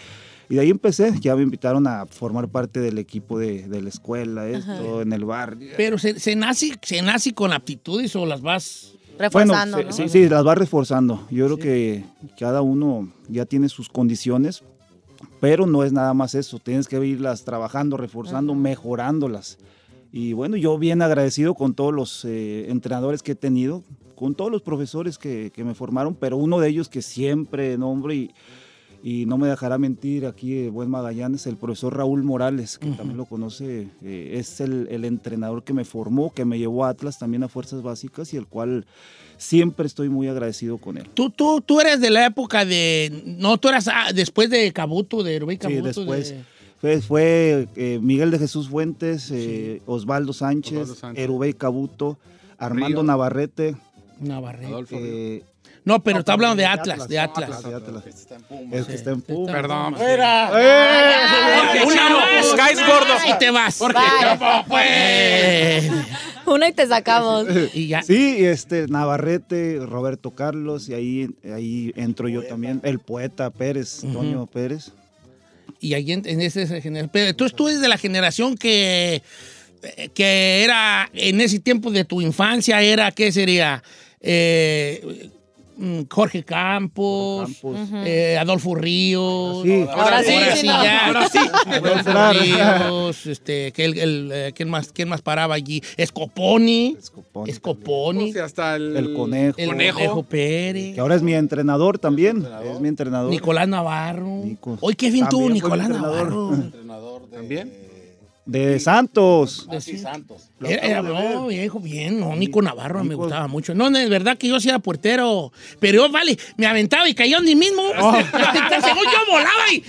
y de ahí empecé, ya me invitaron a formar parte del equipo de, de la escuela, esto, en el bar. Pero se, se, nace, se nace con aptitudes o las vas... Reforzando, Bueno, ¿no? sí, sí, las va reforzando. Yo creo que cada uno ya tiene sus condiciones, pero no es nada más eso. Tienes que irlas trabajando, reforzando, mejorándolas. Y bueno, yo bien agradecido con todos los eh, entrenadores que he tenido, con todos los profesores que, que me formaron, pero uno de ellos que siempre nombro y, y no me dejará mentir aquí el buen Magallanes, el profesor Raúl Morales, que también lo conoce, eh, es el, el entrenador que me formó, que me llevó a Atlas también a Fuerzas Básicas y el cual siempre estoy muy agradecido con él. Tú, tú, tú eres de la época de. No, tú eras ah, después de Cabuto, de Rubén Sí, Cabuto. después. de- Fue, fue, eh, Miguel de Jesús Fuentes, eh, Osvaldo Sánchez, Osvaldo Sánchez. Erubey Cabuto, Armando. Navarrete. Navarrete. Adolfo. Eh, No, pero no, está hablando de de Atlas, de Atlas. Este. Es que está en Puma. Perdón. ¡Fuera! Una más. Caes gordo. Y te vas. ¿Cómo pues? Una y te sacamos. Y ya. Sí, este, Navarrete, Roberto Carlos, y ahí, ahí entro yo también. El poeta Pérez, Toño Pérez. Y ahí en, en ese esa generación. Pero tú, eres de la generación que, que era en ese tiempo de tu infancia, era, ¿qué sería? Eh, Jorge Campos, Campos. eh, Adolfo Ríos. Sí. Ahora sí, sí, no. ya. Ahora sí. Adolfo. Ríos, este, que el, el, eh, ¿quién, más, ¿quién más paraba allí? Escoponi. Escoponi. Escoponi. O sea, hasta el, El conejo. El Conejo. Conejo Pérez. Que ahora es mi entrenador también. Es mi entrenador. Nicolás Navarro. Nico. Hoy qué bien mi Nicolás. Navarro. Entrenador de. ¿También? De Santos. Ah, sí, Santos. Era, de no, viejo, bien, no, Nico Navarro me gustaba mucho. No, no, es verdad que yo sí era puertero, pero yo, vale, me aventaba y cayó en mí mismo. Según yo volaba y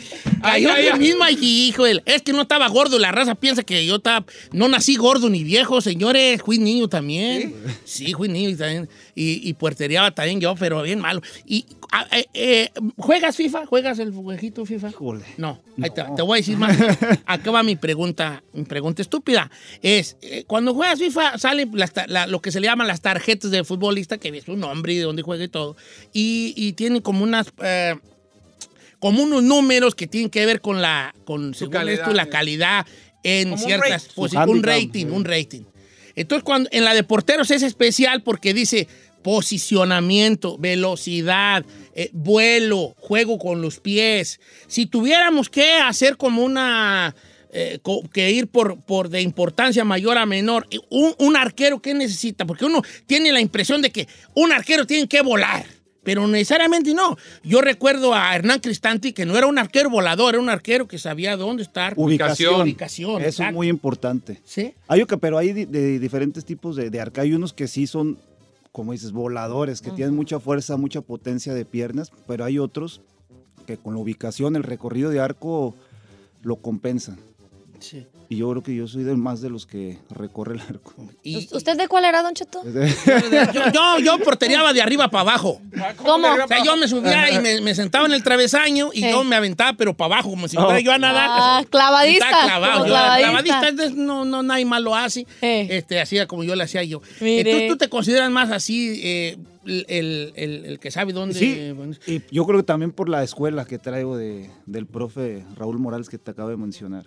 Ay, ay. mismo y hijo, es que no estaba gordo, la raza piensa que yo estaba, no nací gordo ni viejo, señores, fui niño también. Sí, fui niño y también, y, y puertereaba también yo, pero bien malo. Y, eh, eh, ¿juegas FIFA? ¿Juegas el jueguito FIFA? Híjole. No, ahí te, te voy a decir más. *laughs* Acá va mi pregunta, mi pregunta estúpida. Es, eh, cuando juegas FIFA sale las ta- la- lo que se le llaman las tarjetas de futbolista, que ves su nombre y de dónde juega y todo, y, y tienen como unas... como unos números que tienen que ver con la con según calidad, esto, la eh. calidad en ciertas posiciones. Un rating, sí. un rating. Entonces, cuando en la de porteros es especial porque dice posicionamiento, velocidad, eh, vuelo, juego con los pies. Si tuviéramos que hacer como una. eh, que ir por, por de importancia mayor a menor, un, un arquero, ¿qué necesita? Porque uno tiene la impresión de que un arquero tiene que volar. Pero necesariamente no. Yo recuerdo a Hernán Cristanti, que no era un arquero volador, era un arquero que sabía dónde estar. Ubicación. Ubicación, Eso es muy importante. ¿Sí? Hay pero hay de, diferentes tipos de, de arca. Hay unos que sí son, como dices, voladores, que tienen mucha fuerza, mucha potencia de piernas, pero hay otros que con la ubicación, el recorrido de arco lo compensan. Sí. Y yo creo que yo soy de más de los que recorre el arco. Y- ¿Usted de cuál era, Don Cheto? *laughs* yo, yo, yo portereaba de arriba para abajo. ¿Cómo? O sea, yo me subía y me, me sentaba en el travesaño y Eh. yo me aventaba, pero para abajo, como si fuera yo a nadar. Ah, clavadista, clavado. clavadista. clavadista, entonces no, no, nadie más lo hace. Eh. Este, hacía como yo le hacía yo. Mire. Entonces, ¿tú te consideras más así eh, el, el- el- el que sabe dónde? Sí, y yo creo que también por la escuela que traigo de, del profe Raúl Morales que te acabo de mencionar.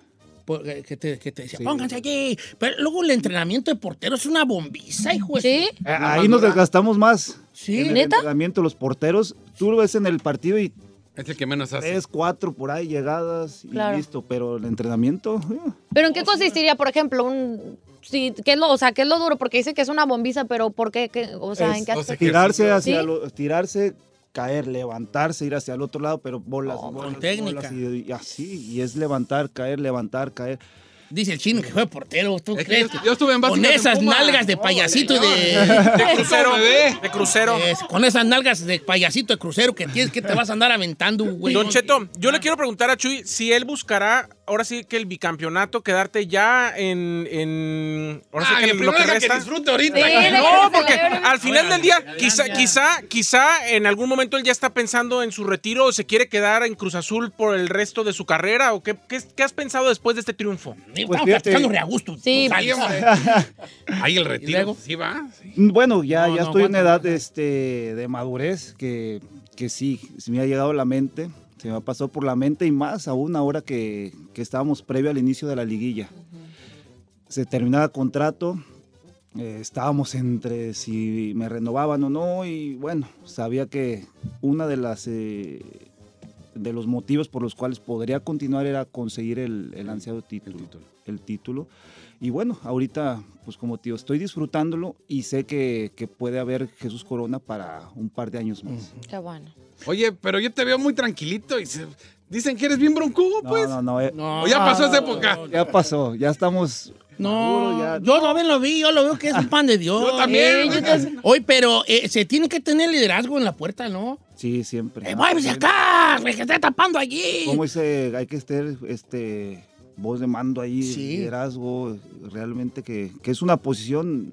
Eh, que te, que te decía, Sí. pónganse aquí. Pero luego el entrenamiento de portero es una bombiza, hijo. de- ¿Sí? Eh, Ahí nos desgastamos más. Sí. En el ¿Neta? entrenamiento, los porteros, tú lo ves en el partido y Es el que menos hace. tres, cuatro por ahí llegadas y Claro. listo. Pero el entrenamiento, eh, ¿Pero en qué consistiría, por ejemplo, un... Sí, ¿qué es lo, o sea, ¿qué es lo duro? Porque dice que es una bombiza, pero ¿por qué? ¿Qué- o sea, Es- ¿en qué o sea, tirarse hacia ¿Sí? lo- tirarse, caer, levantarse, ir hacia el otro lado, pero bolas, Oh, bolas, con técnica. bolas y, y así, y es levantar, caer, levantar, caer. Dice el chino que fue portero, ¿tú Es que crees? yo- yo estuve en Con en esas nalgas de payasito y señor. de... De crucero. bebé. De crucero. Es, con esas nalgas de payasito de crucero que tienes que te vas a andar aventando, güey. Don Cheto, yo le quiero preguntar a Chuy si él buscará, ahora sí que el bicampeonato, quedarte ya en. en ahora sí Ah, que que en lo primero que deja que resta. disfrute ahorita. Sí, No, que porque al final del día, quizá, quizá, quizá en algún momento él ya está pensando en su retiro o se quiere quedar en Cruz Azul por el resto de su carrera o qué, qué, qué has pensado después de este triunfo? Estamos fíjate. platicando re a gusto. Sí, González. *laughs* Ahí el ¿Y retiro. Sí va. sí. Bueno, ya, No, ya no, estoy en edad este, de madurez que, que sí, se me ha llegado a la mente, se me pasado por la mente y más aún ahora que, que estábamos previo al inicio de la liguilla. Se terminaba contrato, eh, estábamos entre si me renovaban o no y bueno, sabía que una de las... eh, de los motivos por los cuales podría continuar era conseguir el, el ansiado título. El título. Y bueno, ahorita, pues como tío, estoy disfrutándolo y sé que, que puede haber Jesús Corona para un par de años más. Qué bueno. Oye, pero yo te veo muy tranquilito y se- dicen que eres bien broncudo, pues. no, no. eh, No, O ya pasó esa época. Ya pasó, ya estamos. No, ya- yo también lo vi, yo lo veo que es un pan de Dios. Yo también. Eh, yo también. Oye, pero eh, se tiene que tener liderazgo en la puerta, ¿no? Sí, siempre. ¡Eh, muévese acá! ¡Me que esté tapando allí! ¿Cómo dice? Hay que estar este, voz de mando ahí, Sí. liderazgo, realmente que, que es una posición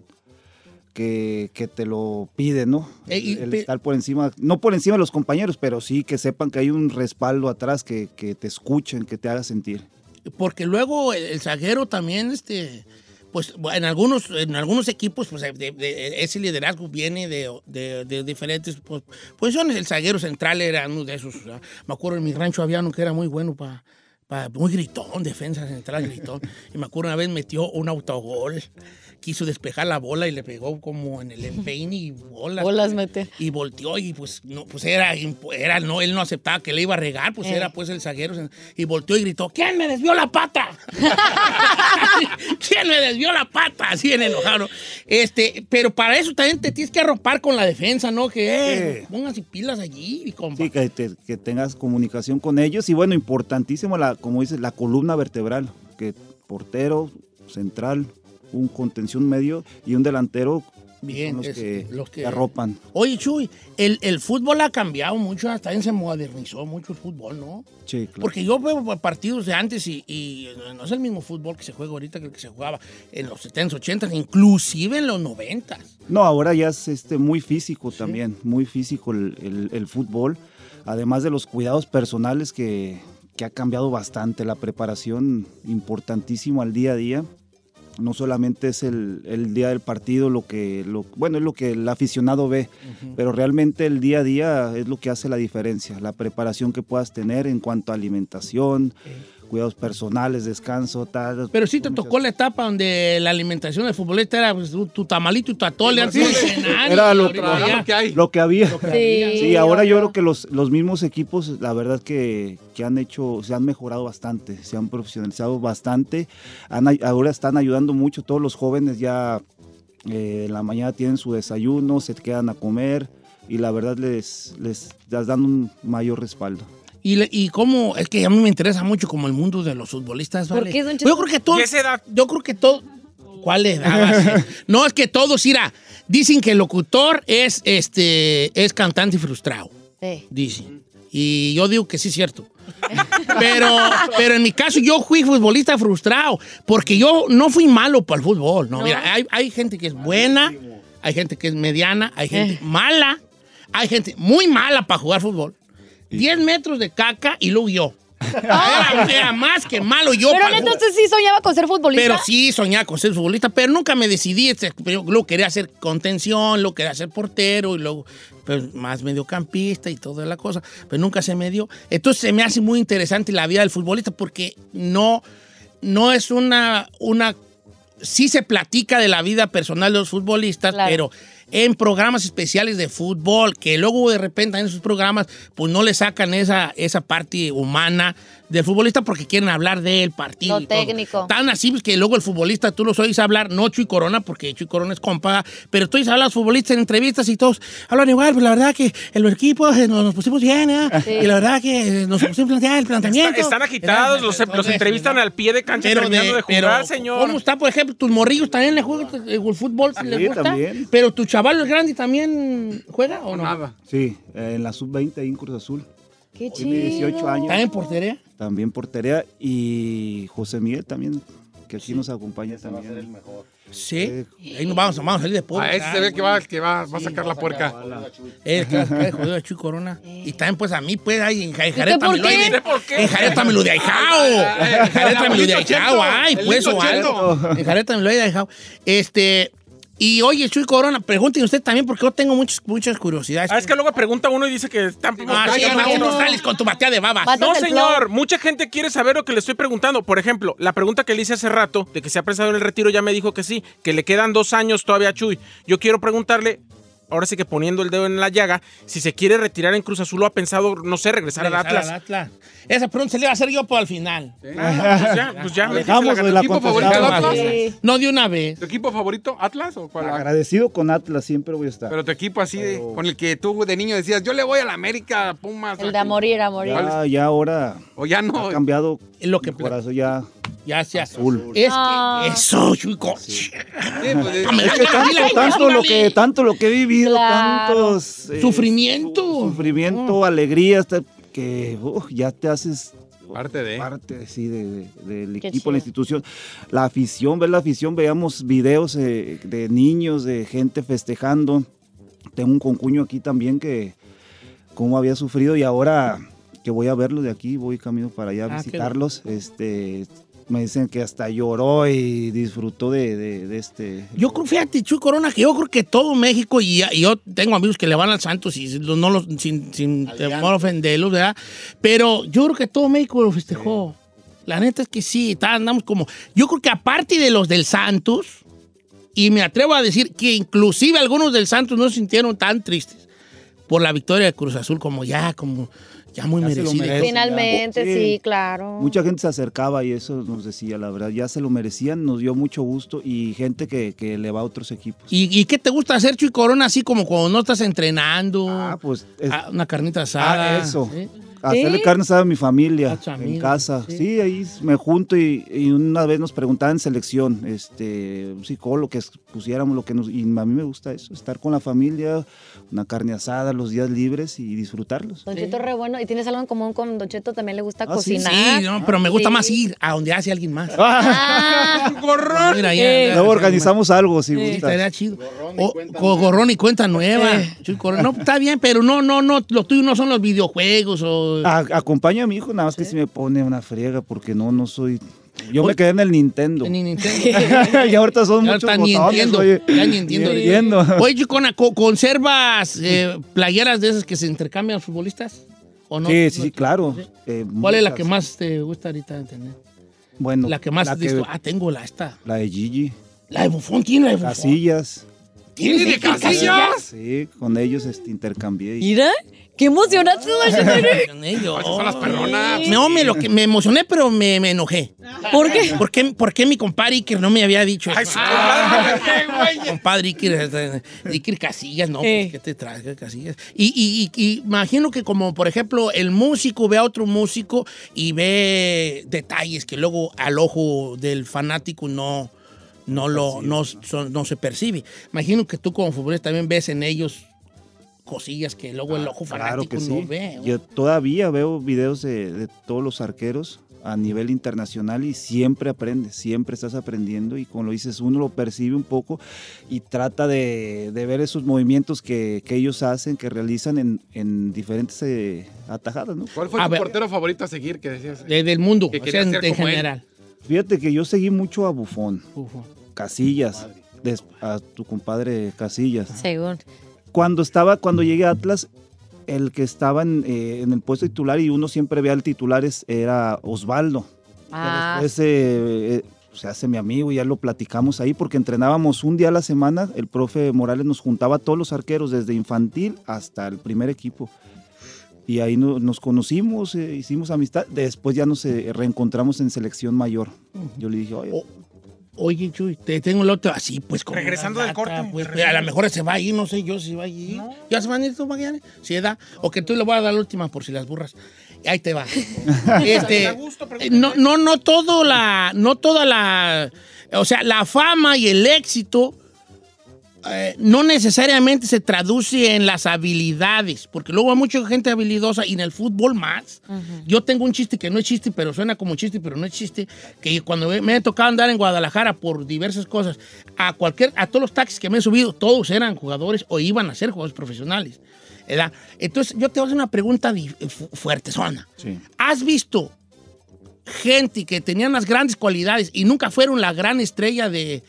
que, que te lo pide, ¿no? Eh, el pe- estar por encima, no por encima de los compañeros, pero sí que sepan que hay un respaldo atrás, que, que te escuchen, que te haga sentir. Porque luego el, el zaguero también, este, pues en algunos, en algunos equipos, pues de- de- ese liderazgo viene de, de- diferentes pues, posiciones. El zaguero central era uno de esos. ¿verdad? Me acuerdo en mi rancho había uno que era muy bueno para. muy gritón, defensa central gritón. Y me acuerdo una vez metió un autogol. Quiso despejar la bola y le pegó como en el empeine y bolas. Bolas mete. Y volteó y pues no, pues era, era no, él no aceptaba que le iba a regar, pues Eh. era pues el zaguero y volteó y gritó, ¿quién me desvió la pata? *laughs* ¿Quién me desvió la pata? Así en enojado. Este, pero para eso también te tienes que arropar con la defensa, ¿no? Que eh, Sí. pónganse pilas allí, compa. Sí, que, te- que tengas comunicación con ellos. Y bueno, importantísimo, la, como dices, la columna vertebral, que portero, central, un contención medio y un delantero Bien, los, es- que, los que- arropan. Oye, Chuy, el, el fútbol ha cambiado mucho, hasta se modernizó mucho el fútbol, ¿no? Sí, claro. Porque yo veo partidos de antes y, y no es el mismo fútbol que se juega ahorita que el que se jugaba en los 70s, 80s, inclusive en los 90s. No, ahora ya es este, muy físico también, muy físico el, el- el fútbol, además de los cuidados personales que, que ha cambiado bastante, la preparación importantísimo al día a día. No solamente es el, el día del partido lo que, lo, bueno, es lo que el aficionado ve, pero realmente el día a día es lo que hace la diferencia, la preparación que puedas tener en cuanto a alimentación, cuidados personales, descanso, tal. Pero sí te muchas tocó la etapa donde la alimentación del futbolista era pues, tu, tamalito y tu atole antes de cenar. Era lo, lo- que hay. lo que había. Sí, Sí, ahora yo creo que los, los mismos equipos, la verdad que, que han hecho, se han mejorado bastante, se han profesionalizado bastante, han ahora están ayudando mucho, todos los jóvenes ya eh, en la mañana tienen su desayuno, se quedan a comer y la verdad les, les, les dan un mayor respaldo. Y, le- y cómo, es que a mí me interesa mucho como el mundo de los futbolistas, ¿Por ¿vale? qué, don Yo Cheto? creo que todo, ¿Y esa edad? yo creo que todo, ¿cuál edad? va a ser? no, es que todos, mira, dicen que el locutor es, este, es cantante frustrado. Sí. Dicen. Y yo digo que sí es cierto. Pero, pero en mi caso yo fui futbolista frustrado porque yo no fui malo para el fútbol. No, mira, hay, hay gente que es buena, hay gente que es mediana, hay gente Eh. mala, hay gente muy mala para jugar fútbol. 10 metros de caca y luego yo. Era, era más que malo yo. Pero entonces sí soñaba con ser futbolista. Pero sí soñaba con ser futbolista, pero nunca me decidí. este, Yo luego quería hacer contención, luego quería ser portero y luego pues, más mediocampista y toda la cosa, pero nunca se me dio. Entonces se me hace muy interesante la vida del futbolista porque no, no es una, una... Sí se platica de la vida personal de los futbolistas, Claro. pero en programas especiales de fútbol, que luego de repente en esos programas pues no le sacan esa, esa parte humana del futbolista porque quieren hablar del partido. Lo y todo. técnico. Tan así pues, que luego el futbolista tú los oyes hablar, no Chuy Corona, porque Chuy Corona es compa, pero tú oyes hablar a los futbolistas en entrevistas y todos hablan igual, pues la verdad que el equipo eh, nos, nos pusimos bien, ¿eh? Sí. y la verdad que eh, nos pusimos plantear el planteamiento. Está- están agitados, los, los entrevistan al pie de cancha Pero terminando de, pero, jugar, señor. ¿Cómo está, por ejemplo, tus morrillos también le juegan el fútbol? si les Sí, gusta? también. Pero tu chaval el grande también juega o no? Nada. Sí, en la sub-20 ahí en Cruz Azul, Qué tiene 18 chido. años, ¿Está en portería? también portería y José Miguel también, que aquí nos acompaña también. Sí. Ahí nos vamos, vamos a salir de pobre. A ese se ve que va, que va, va a sacar la puerca. Es que a Chuy Corona. *laughs* Y también, pues, a mí, pues, ahí en Ja- en Jareta por me lo de- ¿Por qué? En Jareta me lo de ahijao. *laughs* En Jareta me lo de ahijao. Ay, El pues, o algo. En Jareta me lo de ahijao. Este... Y oye, Chuy Corona, pregunten usted también porque yo tengo muchas, muchas curiosidades. Ah, es que luego pregunta uno y dice que están Ah, sí, buscando ¿por qué uno. no sales con tu batea de babas? No, señor, mucha gente quiere saber lo que le estoy preguntando. Por ejemplo, la pregunta que le hice hace rato, de que se ha pensado en el retiro, ya me dijo que sí, que le quedan dos años todavía a Chuy. Yo quiero preguntarle, ahora sí que poniendo el dedo en la llaga, si se quiere retirar en Cruz Azul o ha pensado, no sé, regresar, Regresar al Atlas. al Atlas. Esa pregunta se le va a hacer yo por al final. Ah, pues ya, pues ya. Dejamos de la equipo favorito Atlas? Sí. No de una vez. ¿Tu equipo favorito, Atlas o cuál? Agradecido con Atlas, siempre voy a estar. Pero tu equipo así de, con el que tú de niño decías, yo le voy a la América, Pumas. El de a morir, a morir. ya, ya ahora O ya no. ha cambiado Lo que mi corazón ya Ya sea. azul. Es Ah. que eso, chico. Sí, pues, es- Ah, Es que tanto, lo que, tanto lo que he vivido, Claro. tantos eh, Sufrimiento. su- sufrimiento, alegría, hasta que ya te haces Parte de. parte sí, de- de- del Qué equipo, la institución. La afición, ver la afición, veamos videos eh, de niños, de gente festejando. Tengo un concuño aquí también que cómo había sufrido y ahora que voy a verlo de aquí, voy camino para allá a Ah, qué visitarlos. Este, me dicen que hasta lloró y disfrutó de, de- de este. Yo creo, fíjate, Chuy Corona, que yo creo que todo México, y, y yo tengo amigos que le van al Santos y no los, sin, sin temor a ofenderlos, ¿verdad? Pero yo creo que todo México lo festejó. La neta es que sí, está- andamos como. Yo creo que aparte de los del Santos, y me atrevo a decir que inclusive algunos del Santos no se sintieron tan tristes por la victoria de Cruz Azul, como ya, como ya muy Ya se lo merecida. merece. Finalmente, Sí. sí, claro. Mucha gente se acercaba y eso nos decía, la verdad, ya se lo merecían, nos dio mucho gusto y gente que, que le va a otros equipos. ¿Y, y qué te gusta hacer, Chuy Corona, así como cuando no estás entrenando? Ah, pues es- Ah, una carnita asada. Ah, eso. ¿sí? Hacerle ¿Sí? carne asada a mi familia A en casa. sí. Sí. ahí me junto y, y una vez nos preguntaban en selección, este, un psicólogo que pusiéramos lo que nos... Y a mí me gusta eso, estar con la familia, una carne asada, los días libres y disfrutarlos. Don Cheto es re bueno. ¿Y tienes algo en común con Don Cheto? También le gusta Ah, cocinar. Sí, no, pero me gusta Sí. más ir a donde hace alguien más. Ah, *laughs* ¡Gorrón! Mira, ya, Eh. Luego organizamos algo, si Sí, gusta. estaría chido. O- con gorrón y cuenta nueva. Eh. No, está bien, pero no, no, no, lo tuyo no son los videojuegos o... A- acompaño a mi hijo, nada más que si me pone una friega porque no, no soy... Yo me quedé en el Nintendo. Ni Nintendo. *laughs* y ahorita son muchos está ni botones, entiendo. oye. Ya ni entiendo. Ni entiendo. Oye, Chicona, ¿co- ¿conservas eh, playeras de esas que se intercambian los futbolistas? ¿O no? Sí, sí, No, sí, claro. Eh, ¿Cuál es la que más te gusta ahorita de tener? Bueno, La que más la, ah, tengo la esta. la de Gigi. La de Bufón, tiene la de Bufón. Casillas. ¿Tienes ¿Tiene de Casillas? Casillas? Sí, con ellos este, intercambié. y- Mira, qué emocionante. Esas son las perronas. No, me, lo que, me emocioné, pero me, me enojé. ¿Por qué? ¿Por qué, por qué mi compadre Iker no me había dicho eso? Ay, su compadre. Compadre Iker, Iker Casillas, no, Eh. pues, ¿qué te traes, Casillas? Y, y, y- y imagino que como, por ejemplo, el músico ve a otro músico y ve detalles que luego al ojo del fanático no, no, lo, no, son- no se percibe. Imagino que tú como futbolista también ves en ellos cosillas que luego el ojo Claro fanático que sí. no ve. Yo todavía veo videos de, de todos los arqueros a nivel internacional y siempre aprendes, siempre estás aprendiendo y como lo dices, uno lo percibe un poco y trata de, de ver esos movimientos que, que ellos hacen, que realizan en, en diferentes eh, atajadas, ¿no? ¿Cuál fue A tu ver. portero favorito a seguir que decías? De- del mundo, Que o sea, querías en, él. general. Fíjate que yo seguí mucho a Bufón, Ufo. Casillas, a tu compadre Casillas. Según. Cuando estaba, cuando llegué a Atlas, el que estaba en, eh, en el puesto titular y uno siempre ve al titular es- era Osvaldo. Ah, Después eh, eh, se hace mi amigo y ya lo platicamos ahí porque entrenábamos un día a la semana. El profe Morales nos juntaba a todos los arqueros, desde infantil hasta el primer equipo. Y ahí no- nos conocimos, eh, hicimos amistad. Después ya nos eh, reencontramos en selección mayor. Yo le dije, oye, Oh, Oye, Chuy, te tengo el otro así, pues como Regresando del corte, Pues, a lo mejor se va a ir, no sé yo si va a ir. ¿Ya se van a ir tú, Magallanes? Sí, da. O que tú le voy a dar la última por si las burras. Ahí te va. *laughs* este, gusto, no, no, no todo la, no toda la, o sea, la fama y el éxito eh, no necesariamente se traduce en las habilidades, porque luego hay mucha gente habilidosa y en el fútbol más. Yo tengo un chiste que no es chiste, pero suena como chiste, pero no es chiste, que cuando me- me ha tocado andar en Guadalajara por diversas cosas, a cualquier, a todos los taxis que me he subido, todos eran jugadores o iban a ser jugadores profesionales. ¿verdad? Entonces, yo te voy a hacer una pregunta fu- fuerte, zona. sí. ¿Has visto gente que tenían las grandes cualidades y nunca fueron la gran estrella de,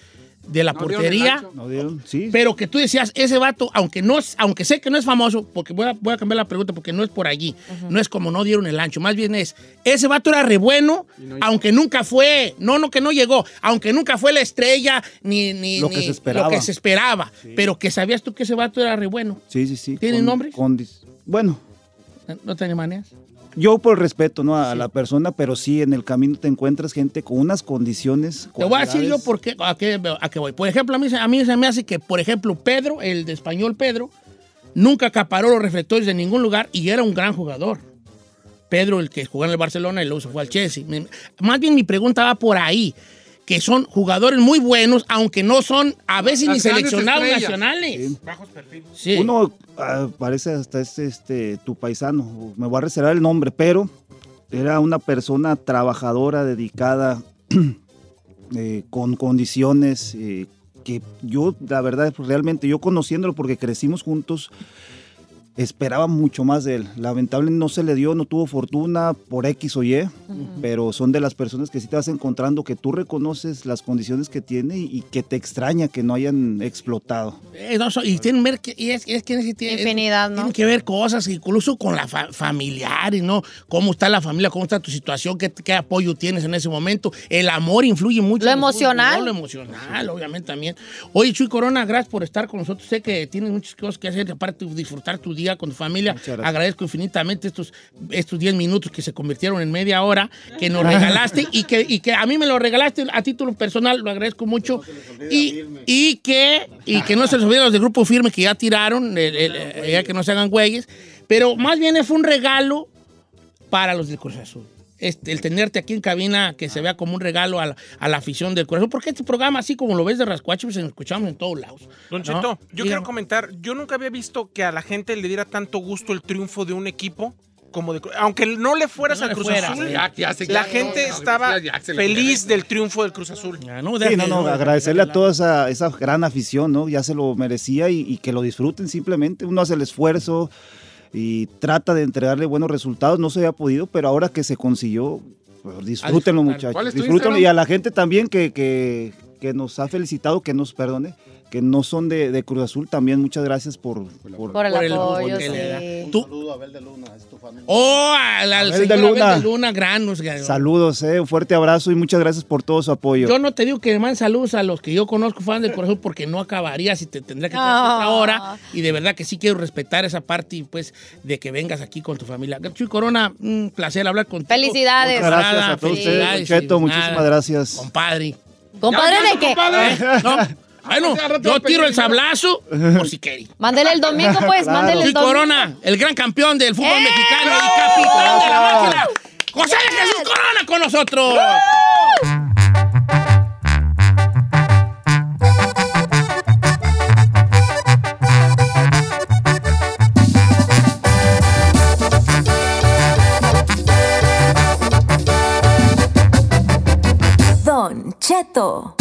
de la No portería. ¿No dieron? Sí. Pero que tú decías, ese vato, aunque no es, aunque sé que no es famoso, porque voy a, voy a cambiar la pregunta porque no es por allí, no es como no dieron el ancho, más bien es, ese vato era re bueno, aunque nunca fue, no, no que no llegó, aunque nunca fue la estrella, ni, ni Lo que se esperaba. lo que se esperaba, pero que sabías tú que ese vato era re bueno. Sí, sí, sí. ¿Tiene nombre? con dis- bueno, ¿No tenía maneras? Yo por respeto ¿no? a la persona, pero sí en el camino te encuentras gente con unas condiciones. Te voy a decir yo por qué, a, qué, a qué voy. Por ejemplo, a mí, se- a mí se me hace que, por ejemplo, Pedro, el de español Pedro, nunca acaparó los reflectores de ningún lugar y era un gran jugador. Pedro, el que jugó en el Barcelona y luego se fue al Chelsea. Más bien mi pregunta va por ahí, que son jugadores muy buenos, aunque no son a veces Las ni seleccionados estrellas. nacionales. Sí. Bajos perfiles. Sí. Uno ah, parece hasta este, este tu paisano, me voy a reservar el nombre, pero era una persona trabajadora, dedicada, *clears throat* eh, con condiciones eh, que yo, la verdad, pues, realmente yo conociéndolo porque crecimos juntos, esperaba mucho más de él. Lamentablemente no se le dio, no tuvo fortuna por X o Y, pero son de las personas que sí te vas encontrando que tú reconoces las condiciones que tiene y, y que te extraña que no hayan explotado. Eh, no, y tienen ver que y es, es que es- tiene- Infinidad, ¿no? Tienen que ver cosas, incluso con la fa- familiares, ¿no? Cómo está la familia, cómo está tu situación, qué, qué apoyo tienes en ese momento. El amor influye mucho. Lo en el fútbol, emocional. ¿no? Lo emocional, obviamente también. Oye, Chuy Corona, gracias por estar con nosotros. Sé que tienes muchas cosas que hacer, aparte de disfrutar tu día con tu familia. Agradezco infinitamente estos estos 10 minutos que se convirtieron en media hora que nos regalaste y que, y que a mí me lo regalaste a título personal, lo agradezco mucho. Y, y que, y que no se les olvide a los del grupo firme que ya tiraron, el- el- eh, ya que no se hagan güeyes. Pero más bien fue un regalo para los del Cruz Azul. Este, el tenerte aquí en cabina, que se vea como un regalo a la, a la afición del Cruz Azul. Porque este programa, así como lo ves de Rascuacho, pues lo escuchamos en todos lados. Don ¿no? Cheto, yo Dígame. quiero comentar, yo nunca había visto que a la gente le diera tanto gusto el triunfo de un equipo como de aunque no le fueras No al Cruz fuera, Azul, sí. Ya, ya se- la ya, gente no, estaba feliz del triunfo del Cruz Azul. Ya, no, Sí, no, no, no, agradecerle a toda esa, esa gran afición, ¿no? Ya se lo merecía y, y que lo disfruten simplemente. Uno hace el esfuerzo y trata de entregarle buenos resultados. No se había podido, pero ahora que se consiguió, pues, disfrútenlo, disfrutar. ¿Cuál muchachos. Disfrútenlo. Y a la gente también que, que, que nos ha felicitado, que nos perdone, que no son de, de Cruz Azul, también muchas gracias por... por- Por el Por el apoyo, apoyo que le da. sí. Tú- Oh, al, al Abel de señor Abel Luna. de Luna, gran. nos- Saludos, eh, un fuerte abrazo y muchas gracias por todo su apoyo. Yo no te digo que me manden saludos a los que yo conozco fans del corazón porque no acabaría si te tendría que traer Ah. otra hora. Y de verdad que sí quiero respetar esa parte y pues de que vengas aquí con tu familia. Chuy Corona, un placer hablar contigo. Felicidades. Muchas gracias a todos Felicidades, ustedes. Cheto, muchísimas gracias. Compadre. ¿Compadre de qué? ¿Eh? *laughs* No, Bueno, yo tiro el sablazo *laughs* por si queréis. Mándele el domingo, pues, Claro. mándele el domingo. Corona, el gran campeón del fútbol ¡Eh! mexicano y capitán de la máquina. José Jesús Corona con nosotros. Don Cheto.